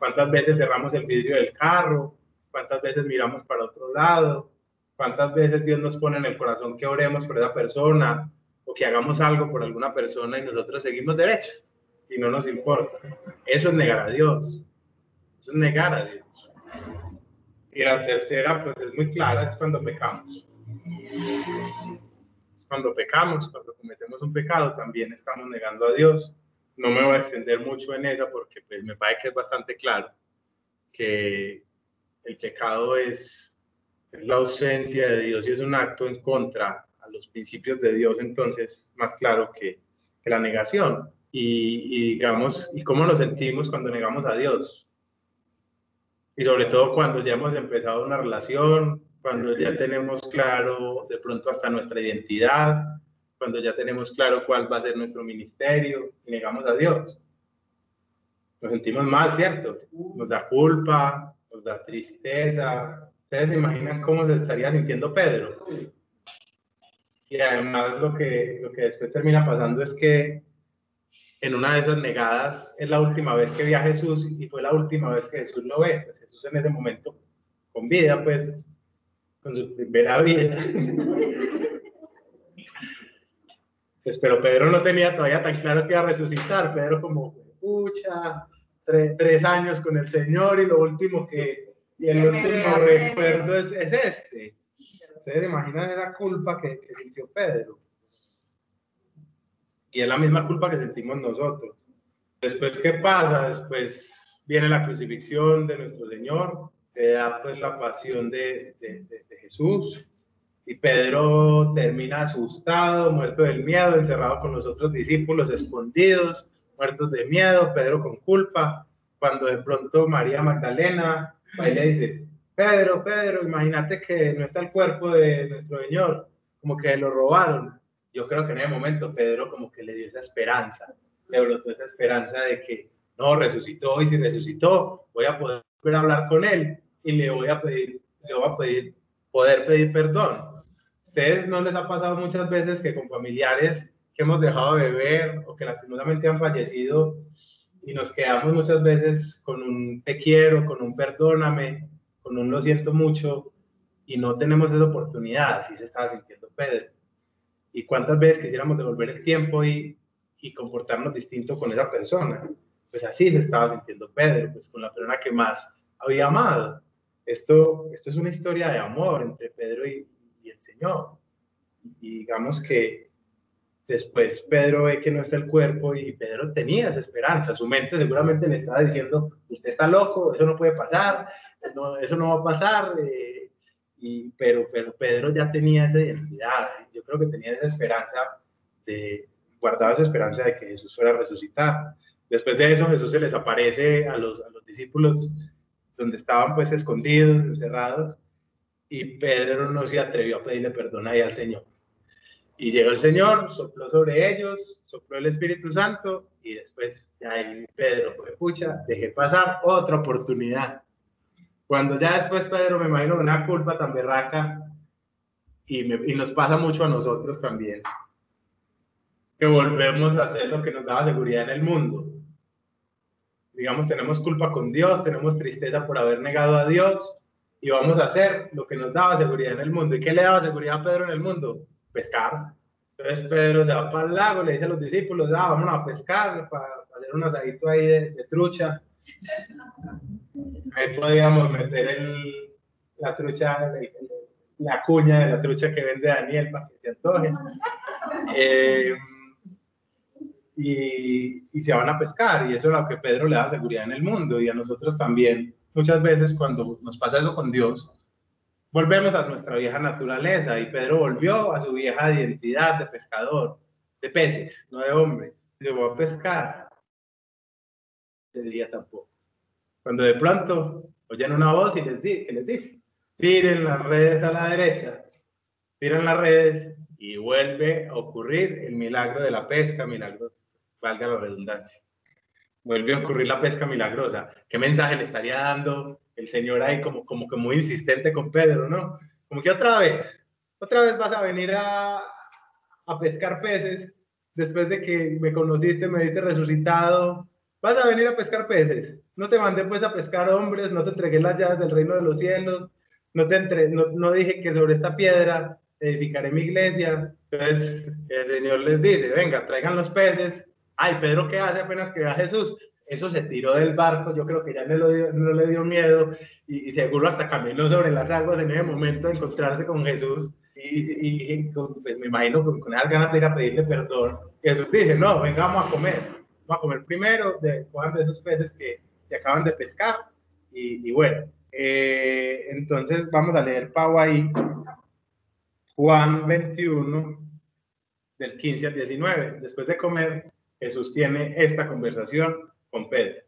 ¿Cuántas veces cerramos el vidrio del carro? ¿Cuántas veces miramos para otro lado? ¿Cuántas veces Dios nos pone en el corazón que oremos por esa persona o que hagamos algo por alguna persona y nosotros seguimos derecho y no nos importa? Eso es negar a Dios. Eso es negar a Dios. Y la tercera, pues es muy clara, es cuando pecamos. Cuando pecamos, cuando cometemos un pecado, también estamos negando a Dios. No me voy a extender mucho en esa porque pues me parece que es bastante claro que el pecado es es la ausencia de Dios y es un acto en contra a los principios de Dios, entonces más claro que, que la negación. Y, y, digamos, ¿y cómo nos sentimos cuando negamos a Dios? Y sobre todo cuando ya hemos empezado una relación, cuando ya tenemos claro de pronto hasta nuestra identidad, cuando ya tenemos claro cuál va a ser nuestro ministerio y negamos a Dios. Nos sentimos mal, ¿cierto? Nos da culpa, nos da tristeza, ¿Ustedes se imaginan cómo se estaría sintiendo Pedro? Y además lo que, lo que después termina pasando es que en una de esas negadas es la última vez que vi a Jesús y fue la última vez que Jesús lo ve. Pues Jesús en ese momento con vida, pues con su primera vida. pues, pero Pedro no tenía todavía tan claro que iba a resucitar. Pedro como, pucha, tres años con el Señor y lo último que, y el último recuerdo es, es, este. Ustedes imaginan esa culpa que, que sintió Pedro. Y es la misma culpa que sentimos nosotros. Después, ¿qué pasa? Después viene la crucifixión de nuestro Señor, te da pues la pasión de, de, Jesús. Y Pedro termina asustado, muerto del miedo, encerrado con los otros discípulos, escondidos, muertos de miedo, Pedro con culpa. Cuando de pronto María Magdalena Ahí le dice, Pedro, Pedro, imagínate que no está el cuerpo de nuestro Señor, como que lo robaron. Yo creo que en ese momento Pedro como que le dio esa esperanza, le brotó esa esperanza de que no, resucitó y si resucitó, voy a poder hablar con él y le voy a pedir, le voy a pedir, poder pedir perdón. ¿Ustedes no les ha pasado muchas veces que con familiares que hemos dejado de beber o que lastimosamente han fallecido, y nos quedamos muchas veces con un te quiero, con un perdóname, con un lo siento mucho y no tenemos esa oportunidad, así se estaba sintiendo Pedro. Y cuántas veces quisiéramos devolver el tiempo y, y comportarnos distinto con esa persona. Pues así se estaba sintiendo Pedro, pues con la persona que más había amado. Esto, esto es una historia de amor entre Pedro y, y el Señor. Y digamos que Después Pedro ve que no está el cuerpo y Pedro tenía esa esperanza. Su mente seguramente le estaba diciendo, usted está loco, eso no puede pasar, no, eso no va a pasar. Eh, y, pero, pero Pedro ya tenía esa identidad. Yo creo que tenía esa esperanza, de, guardaba esa esperanza de que Jesús fuera a resucitar. Después de eso Jesús se les aparece a los, a los discípulos donde estaban pues escondidos, encerrados, y Pedro no se atrevió a pedirle perdón ahí al Señor y llegó el Señor, sopló sobre ellos, sopló el Espíritu Santo y después ahí Pedro, pues pucha, dejé pasar otra oportunidad. Cuando ya después Pedro, me imagino, una culpa tan berraca y, me, y nos pasa mucho a nosotros también, que volvemos a hacer lo que nos daba seguridad en el mundo. Digamos, tenemos culpa con Dios, tenemos tristeza por haber negado a Dios y vamos a hacer lo que nos daba seguridad en el mundo. ¿Y qué le daba seguridad a Pedro en el mundo? pescar. Entonces Pedro se va para el lago, le dice a los discípulos, ah, vamos a pescar para, hacer un asadito ahí de, de, trucha. Ahí podíamos meter la trucha, la cuña de la trucha que vende Daniel para que se antoje. Eh, y, y, se van a pescar y eso es lo que Pedro le da seguridad en el mundo y a nosotros también muchas veces cuando nos pasa eso con Dios, volvemos a nuestra vieja naturaleza y Pedro volvió a su vieja identidad de pescador, de peces, no de hombres. Se va a pescar. Ese día tampoco. Cuando de pronto oyen una voz y les, di, que les dice, tiren las redes a la derecha, tiran las redes y vuelve a ocurrir el milagro de la pesca milagrosa, valga la redundancia. Vuelve a ocurrir la pesca milagrosa. ¿Qué mensaje le estaría dando el Señor ahí como, como que muy insistente con Pedro, ¿no? Como que otra vez, otra vez vas a venir a, a pescar peces después de que me conociste, me diste resucitado, vas a venir a pescar peces. No te mandé pues a pescar hombres, no te entregué las llaves del reino de los cielos, no, te entre, no, no dije que sobre esta piedra edificaré mi iglesia. Entonces el Señor les dice, venga, traigan los peces. Ay, Pedro, ¿qué hace apenas que vea a Jesús? Eso se tiró del barco, yo creo que ya no, no le dio miedo y, seguro hasta caminó sobre las aguas en ese momento de encontrarse con Jesús. Y, y pues me imagino con, con esas ganas de ir a pedirle perdón. Y Jesús dice, no, vengamos a comer. Vamos a comer primero de, de esos peces que, que acaban de pescar. Y, bueno, eh, entonces vamos a leer Pau ahí Juan 21, del 15 al 19. Después de comer, Jesús tiene esta conversación con Pedro.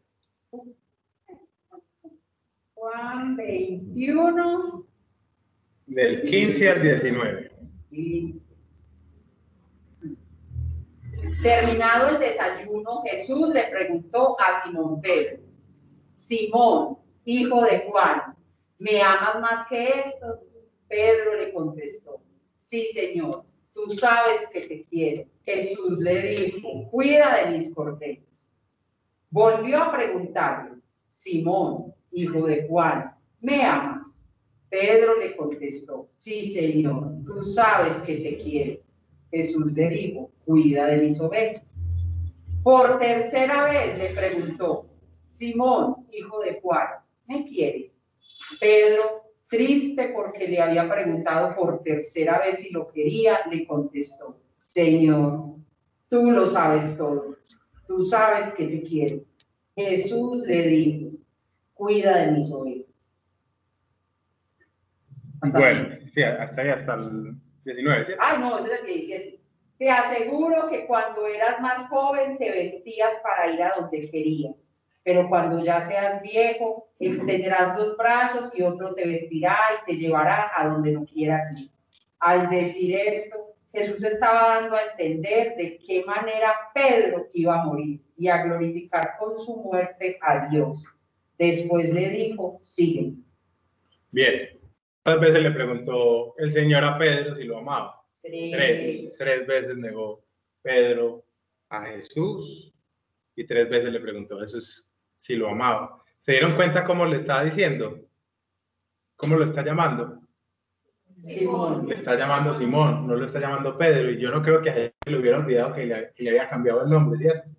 Juan 21. Del 15 al 19. Terminado el desayuno, Jesús le preguntó a Simón Pedro, Simón, hijo de Juan, ¿me amas más que esto? Pedro le contestó, Sí, Señor, tú sabes que te quiero. Jesús le dijo, cuida de mis corderos. Volvió a preguntarle, Simón, hijo de Juan, ¿me amas? Pedro le contestó, sí, Señor, tú sabes que te quiero. Jesús le dijo, cuida de mis ovejas. Por tercera vez le preguntó, Simón, hijo de Juan, ¿me quieres? Pedro Triste porque le había preguntado por tercera vez si lo quería, le contestó, Señor, tú lo sabes todo, tú sabes que te quiero. Jesús le dijo, cuida de mis ovejas. bueno, sí, hasta ahí, hasta el 19. Ay, no, ese es el 17. Te aseguro que cuando eras más joven te vestías para ir a donde querías pero cuando ya seas viejo, extenderás los brazos y otro te vestirá y te llevará a donde no quieras ir. Al decir esto, Jesús estaba dando a entender de qué manera Pedro iba a morir y a glorificar con su muerte a Dios. Después le dijo, sigue. Bien, ¿cuántas veces le preguntó el Señor a Pedro si lo amaba? Tres. Tres, tres veces negó Pedro a Jesús y tres veces le preguntó a Jesús si lo amaba. ¿Se dieron cuenta cómo le estaba diciendo? ¿Cómo lo está llamando? Simón. Le está llamando Simón, no lo está llamando Pedro. Y yo no creo que a él le hubiera olvidado que le, que le había cambiado el nombre, ¿cierto?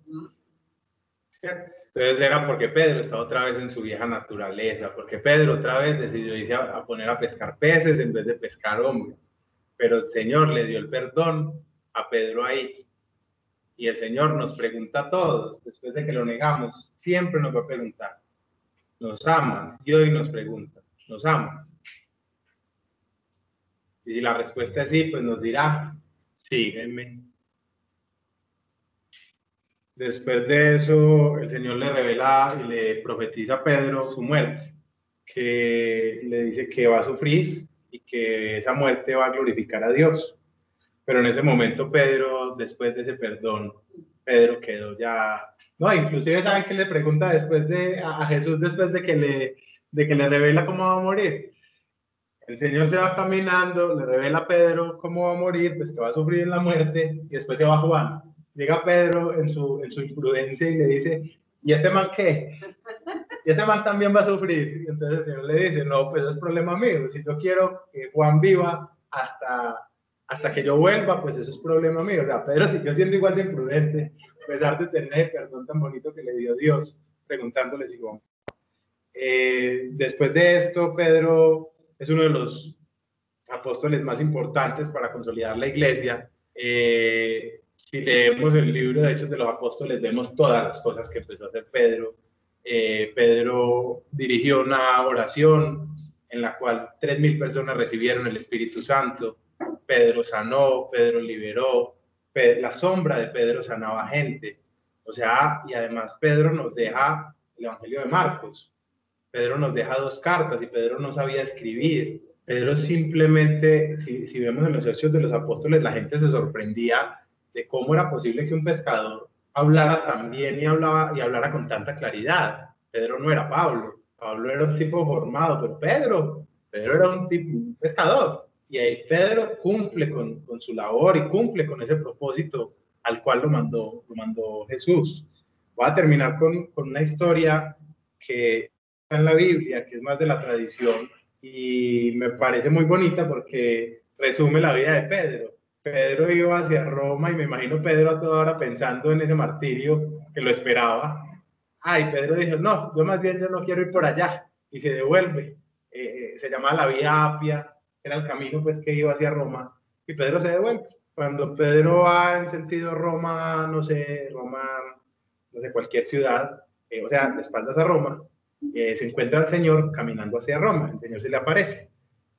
Entonces era porque Pedro estaba otra vez en su vieja naturaleza, porque Pedro otra vez decidió irse a, a poner a pescar peces en vez de pescar hombres. Pero el Señor le dio el perdón a Pedro ahí. Y el Señor nos pregunta a todos, después de que lo negamos, siempre nos va a preguntar, ¿nos amas? Y hoy nos pregunta, ¿nos amas? Y si la respuesta es sí, pues nos dirá, sígueme. Después de eso, el Señor le revela y le profetiza a Pedro su muerte, que le dice que va a sufrir y que esa muerte va a glorificar a Dios. Pero en ese momento Pedro, después de ese perdón, Pedro quedó ya... No, inclusive saben que le pregunta después de a Jesús después de que le de que le revela cómo va a morir. El Señor se va caminando, le revela a Pedro cómo va a morir, pues que va a sufrir la muerte, y después se va Juan. Llega Pedro en su, en su imprudencia y le dice, ¿y este man qué? Y este man también va a sufrir. Entonces el Señor le dice, no, pues es problema mío. Si yo quiero que Juan viva hasta hasta que yo vuelva, pues eso es problema mío. O sea, Pedro siguió siendo igual de imprudente, a pesar de tener el perdón tan bonito que le dio Dios, preguntándole si eh, después de esto, Pedro es uno de los apóstoles más importantes para consolidar la iglesia. Eh, si leemos el libro de Hechos de los Apóstoles, vemos todas las cosas que empezó a hacer Pedro eh, Pedro dirigió una oración en la cual 3.000 personas recibieron el Espíritu Santo. Pedro sanó, Pedro liberó, la sombra de Pedro sanaba gente. O sea, y además Pedro nos deja el Evangelio de Marcos. Pedro nos deja dos cartas y Pedro no sabía escribir. Pedro simplemente, si, si vemos en los hechos de los apóstoles, la gente se sorprendía de cómo era posible que un pescador hablara tan bien y, hablaba, y hablara con tanta claridad. Pedro no era Pablo, Pablo era un tipo formado, pero Pedro, Pedro era un tipo, un pescador. Y ahí Pedro cumple con, con, su labor y cumple con ese propósito al cual lo mandó, lo mandó Jesús. Voy a terminar con, con una historia que está en la Biblia, que es más de la tradición y me parece muy bonita porque resume la vida de Pedro. Pedro iba hacia Roma y me imagino Pedro a toda hora pensando en ese martirio que lo esperaba. Ay, Pedro dijo, no, yo más bien yo no quiero ir por allá y se devuelve. Eh, eh, se llama la vía Apia, era el camino pues que iba hacia Roma y Pedro se devuelve. Cuando Pedro va en sentido Roma, no sé, Roma, no sé, cualquier ciudad, eh, o sea, de espaldas a Roma, se encuentra el Señor caminando hacia Roma, el Señor se le aparece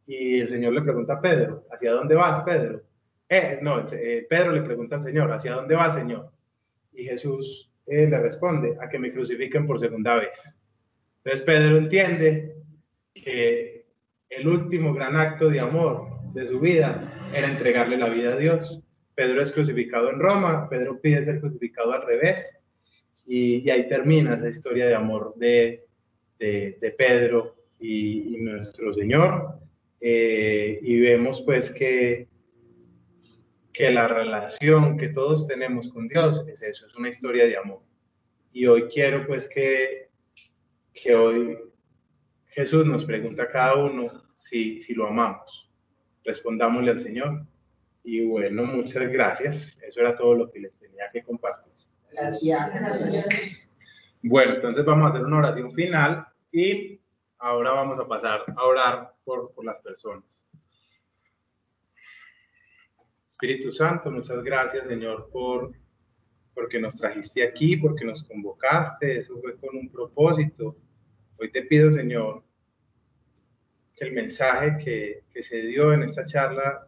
y el Señor le pregunta a Pedro, ¿hacia dónde vas, Pedro? Eh, no, eh, Pedro le pregunta al Señor, ¿hacia dónde va, Señor? Y Jesús eh, le responde, a que me crucifiquen por segunda vez. Entonces Pedro entiende que el último gran acto de amor de su vida era entregarle la vida a Dios. Pedro es crucificado en Roma, Pedro pide ser crucificado al revés, y, ahí termina esa historia de amor de, de, Pedro y, y, nuestro Señor. y vemos pues que que la relación que todos tenemos con Dios es eso, es una historia de amor. Y hoy quiero pues que, que hoy Jesús nos pregunta a cada uno si, si lo amamos. Respondámosle al Señor. Y bueno, muchas gracias. Eso era todo lo que les tenía que compartir. Gracias. Bueno, entonces vamos a hacer una oración final y ahora vamos a pasar a orar por, por las personas. Espíritu Santo, muchas gracias, Señor, por porque nos trajiste aquí, porque nos convocaste, eso fue con un propósito. Hoy te pido, Señor, que el mensaje que, que se dio en esta charla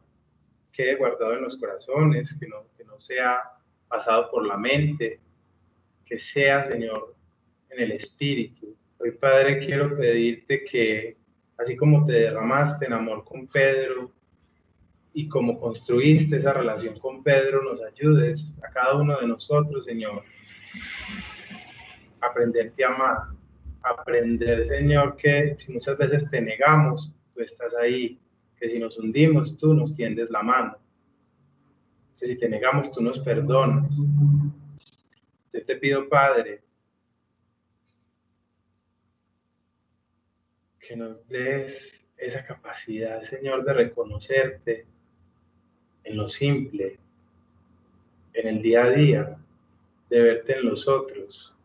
quede guardado en los corazones, que no, que no sea pasado por la mente, que sea, Señor, en el Espíritu. Hoy, Padre, quiero pedirte que, así como te derramaste en amor con Pedro, y como construiste esa relación con Pedro, nos ayudes a cada uno de nosotros, Señor, a aprenderte a amar, aprender, Señor, que si muchas veces te negamos, tú estás ahí, que si nos hundimos, tú nos tiendes la mano, que si te negamos, tú nos perdonas. Yo te pido, Padre, que nos des esa capacidad, Señor, de reconocerte en lo simple, en el día a día, de verte en los otros,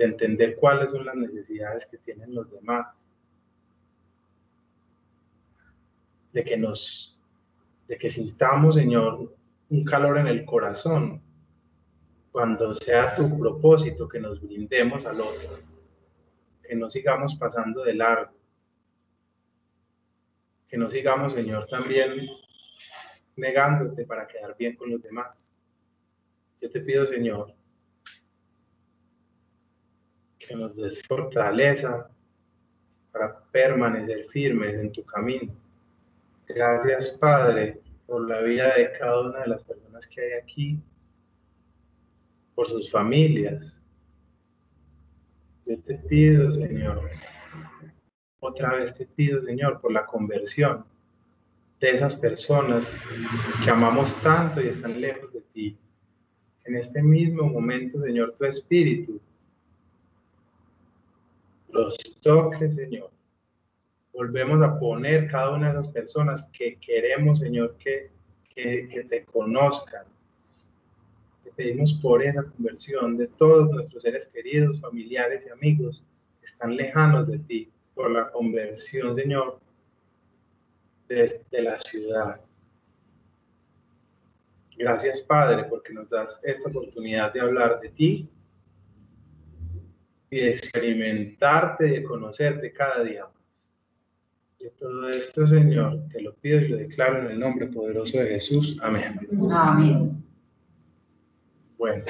de entender cuáles son las necesidades que tienen los demás, de que nos, de que sintamos, Señor, un calor en el corazón cuando sea tu propósito que nos brindemos al otro, que no sigamos pasando de largo, que no sigamos, Señor, también negándote para quedar bien con los demás. Yo te pido, Señor, que nos des fortaleza para permanecer firmes en tu camino. Gracias, Padre, por la vida de cada una de las personas que hay aquí, por sus familias. Yo te pido, Señor, otra vez te pido, Señor, por la conversión de esas personas que amamos tanto y están lejos de ti. En este mismo momento, Señor, tu espíritu los toque, Señor. Volvemos a poner cada una de esas personas que queremos, Señor, que, que, que te conozcan. Te pedimos por esa conversión de todos nuestros seres queridos, familiares y amigos que están lejanos de ti, por la conversión, Señor, desde la ciudad. Gracias, Padre, porque nos das esta oportunidad de hablar de ti y de experimentarte, de conocerte cada día más. Y todo esto, Señor, te lo pido y lo declaro en el nombre poderoso de Jesús. Amén. Amén. Bueno.